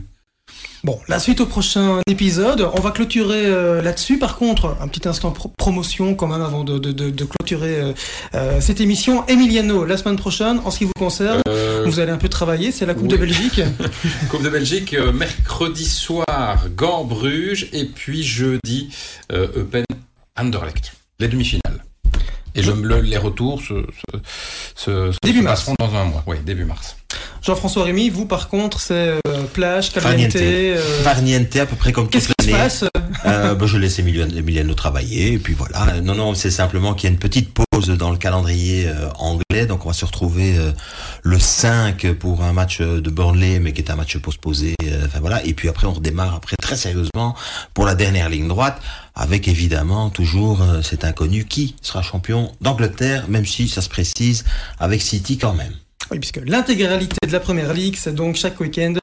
[SPEAKER 1] Bon, la suite au prochain épisode. On va clôturer euh, là-dessus. Par contre, un petit instant pro- promotion quand même avant de, de, de, de clôturer euh, euh, cette émission. Emiliano, la semaine prochaine, en ce qui vous concerne, vous allez un peu travailler. C'est la Coupe
[SPEAKER 2] oui.
[SPEAKER 1] de Belgique.
[SPEAKER 2] Coupe de Belgique, mercredi soir, Gand Bruges, et puis jeudi, Eupen Anderlecht. Les demi-finales. Et le- le- les retours se, se, se, se
[SPEAKER 1] Début mars.
[SPEAKER 2] passeront dans un mois. Oui, début mars.
[SPEAKER 1] Jean-François Rémy, vous par contre, c'est euh, plage.
[SPEAKER 4] Farniente.
[SPEAKER 1] euh,
[SPEAKER 4] Farniente, à peu près comme
[SPEAKER 1] Qu'est-ce qui se passe
[SPEAKER 4] Euh, ben, je laisse Emiliano, Emiliano travailler, et puis voilà. Non, non, c'est simplement qu'il y a une petite pause dans le calendrier euh, anglais, donc on va se retrouver euh, le 5 pour un match de Burnley, mais qui est un match postposé. euh, Enfin voilà, et puis après on redémarre après très sérieusement pour la dernière ligne droite, avec évidemment toujours euh, cet inconnu qui sera champion d'Angleterre, même si ça se précise avec City quand même.
[SPEAKER 1] Oui, puisque l'intégralité de la première ligue, c'est donc chaque week-end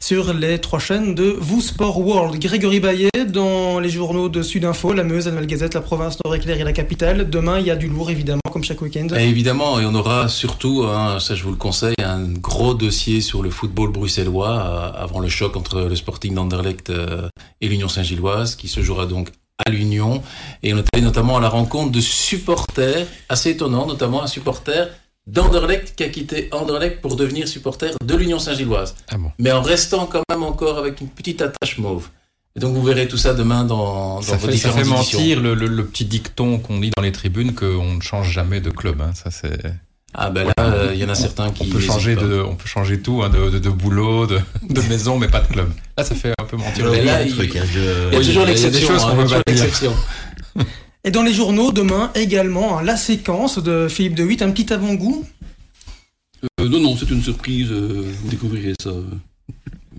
[SPEAKER 1] sur les trois chaînes de Vous Sport World. Grégory Baillet dans les journaux de Sudinfo, la Meuse, la Nouvelle Gazette, la province Nord-Éclair et la capitale. Demain, il y a du lourd, évidemment, comme chaque week-end.
[SPEAKER 3] Évidemment, et on aura surtout, hein, ça je vous le conseille, un gros dossier sur le football bruxellois euh, avant le choc entre le Sporting d'Anderlecht euh, et l'Union Saint-Gilloise, qui se jouera donc à l'Union. Et on est allé notamment à la rencontre de supporters, assez étonnant, notamment un supporter d'Anderlecht qui a quitté Anderlecht pour devenir supporter de l'Union Saint-Gilloise.
[SPEAKER 2] Ah bon
[SPEAKER 3] Mais en restant quand même encore avec une petite attache mauve. Et donc vous verrez tout ça demain dans, dans
[SPEAKER 2] ça
[SPEAKER 3] vos
[SPEAKER 2] fait, ça
[SPEAKER 3] différentes
[SPEAKER 2] fait
[SPEAKER 3] éditions.
[SPEAKER 2] mentir le, le- le petit dicton qu'on dit dans les tribunes qu'on ne change jamais de club. hein. Ça, c'est...
[SPEAKER 3] Ah ben là, euh, il y en a certains qui...
[SPEAKER 2] On peut changer de, on peut changer tout, hein, de, de, de boulot, de, de maison, mais pas de club. Là, ça fait un peu mentir.
[SPEAKER 3] Mais là, il-
[SPEAKER 4] truc, hein, je-
[SPEAKER 3] Il y a
[SPEAKER 2] Oui,
[SPEAKER 3] toujours
[SPEAKER 2] il y a des
[SPEAKER 3] l'exception. hein,
[SPEAKER 1] Et dans les journaux, demain, également, hein, la séquence de Philippe de Witt, un petit avant-goût.
[SPEAKER 5] Euh, non, non, c'est une surprise. euh, vous découvrirez ça.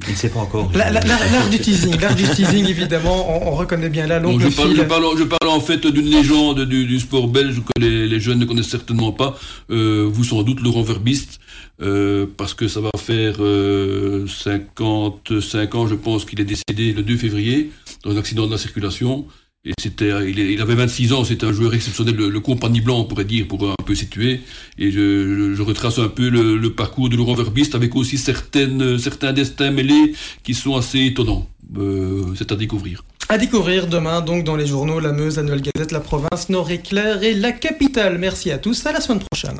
[SPEAKER 4] Il ne sait pas encore.
[SPEAKER 1] La- la- L'art du teasing, l'art du teasing, évidemment, on, on reconnaît bien là
[SPEAKER 5] Bon, je, parle, je, parle, je parle en fait d'une légende du, du sport belge que les, les jeunes ne connaissent certainement pas. Euh, vous sans doute Laurent Verbiste, euh, parce que ça va faire euh, 55 ans, je pense, qu'il est décédé le 2 février dans un accident de la circulation. Et c'était, il, avait 26 ans, c'était un joueur exceptionnel, le, le compagnie blanc, on pourrait dire, pour un peu situer. Et je, je, je retrace un peu le, le parcours de Laurent Verbiste avec aussi certaines, certains destins mêlés qui sont assez étonnants. Euh, c'est à découvrir.
[SPEAKER 1] À découvrir demain, donc, dans les journaux La Meuse, la Nouvelle Gazette, la province Nord-Éclair et la capitale. Merci à tous, à la semaine prochaine.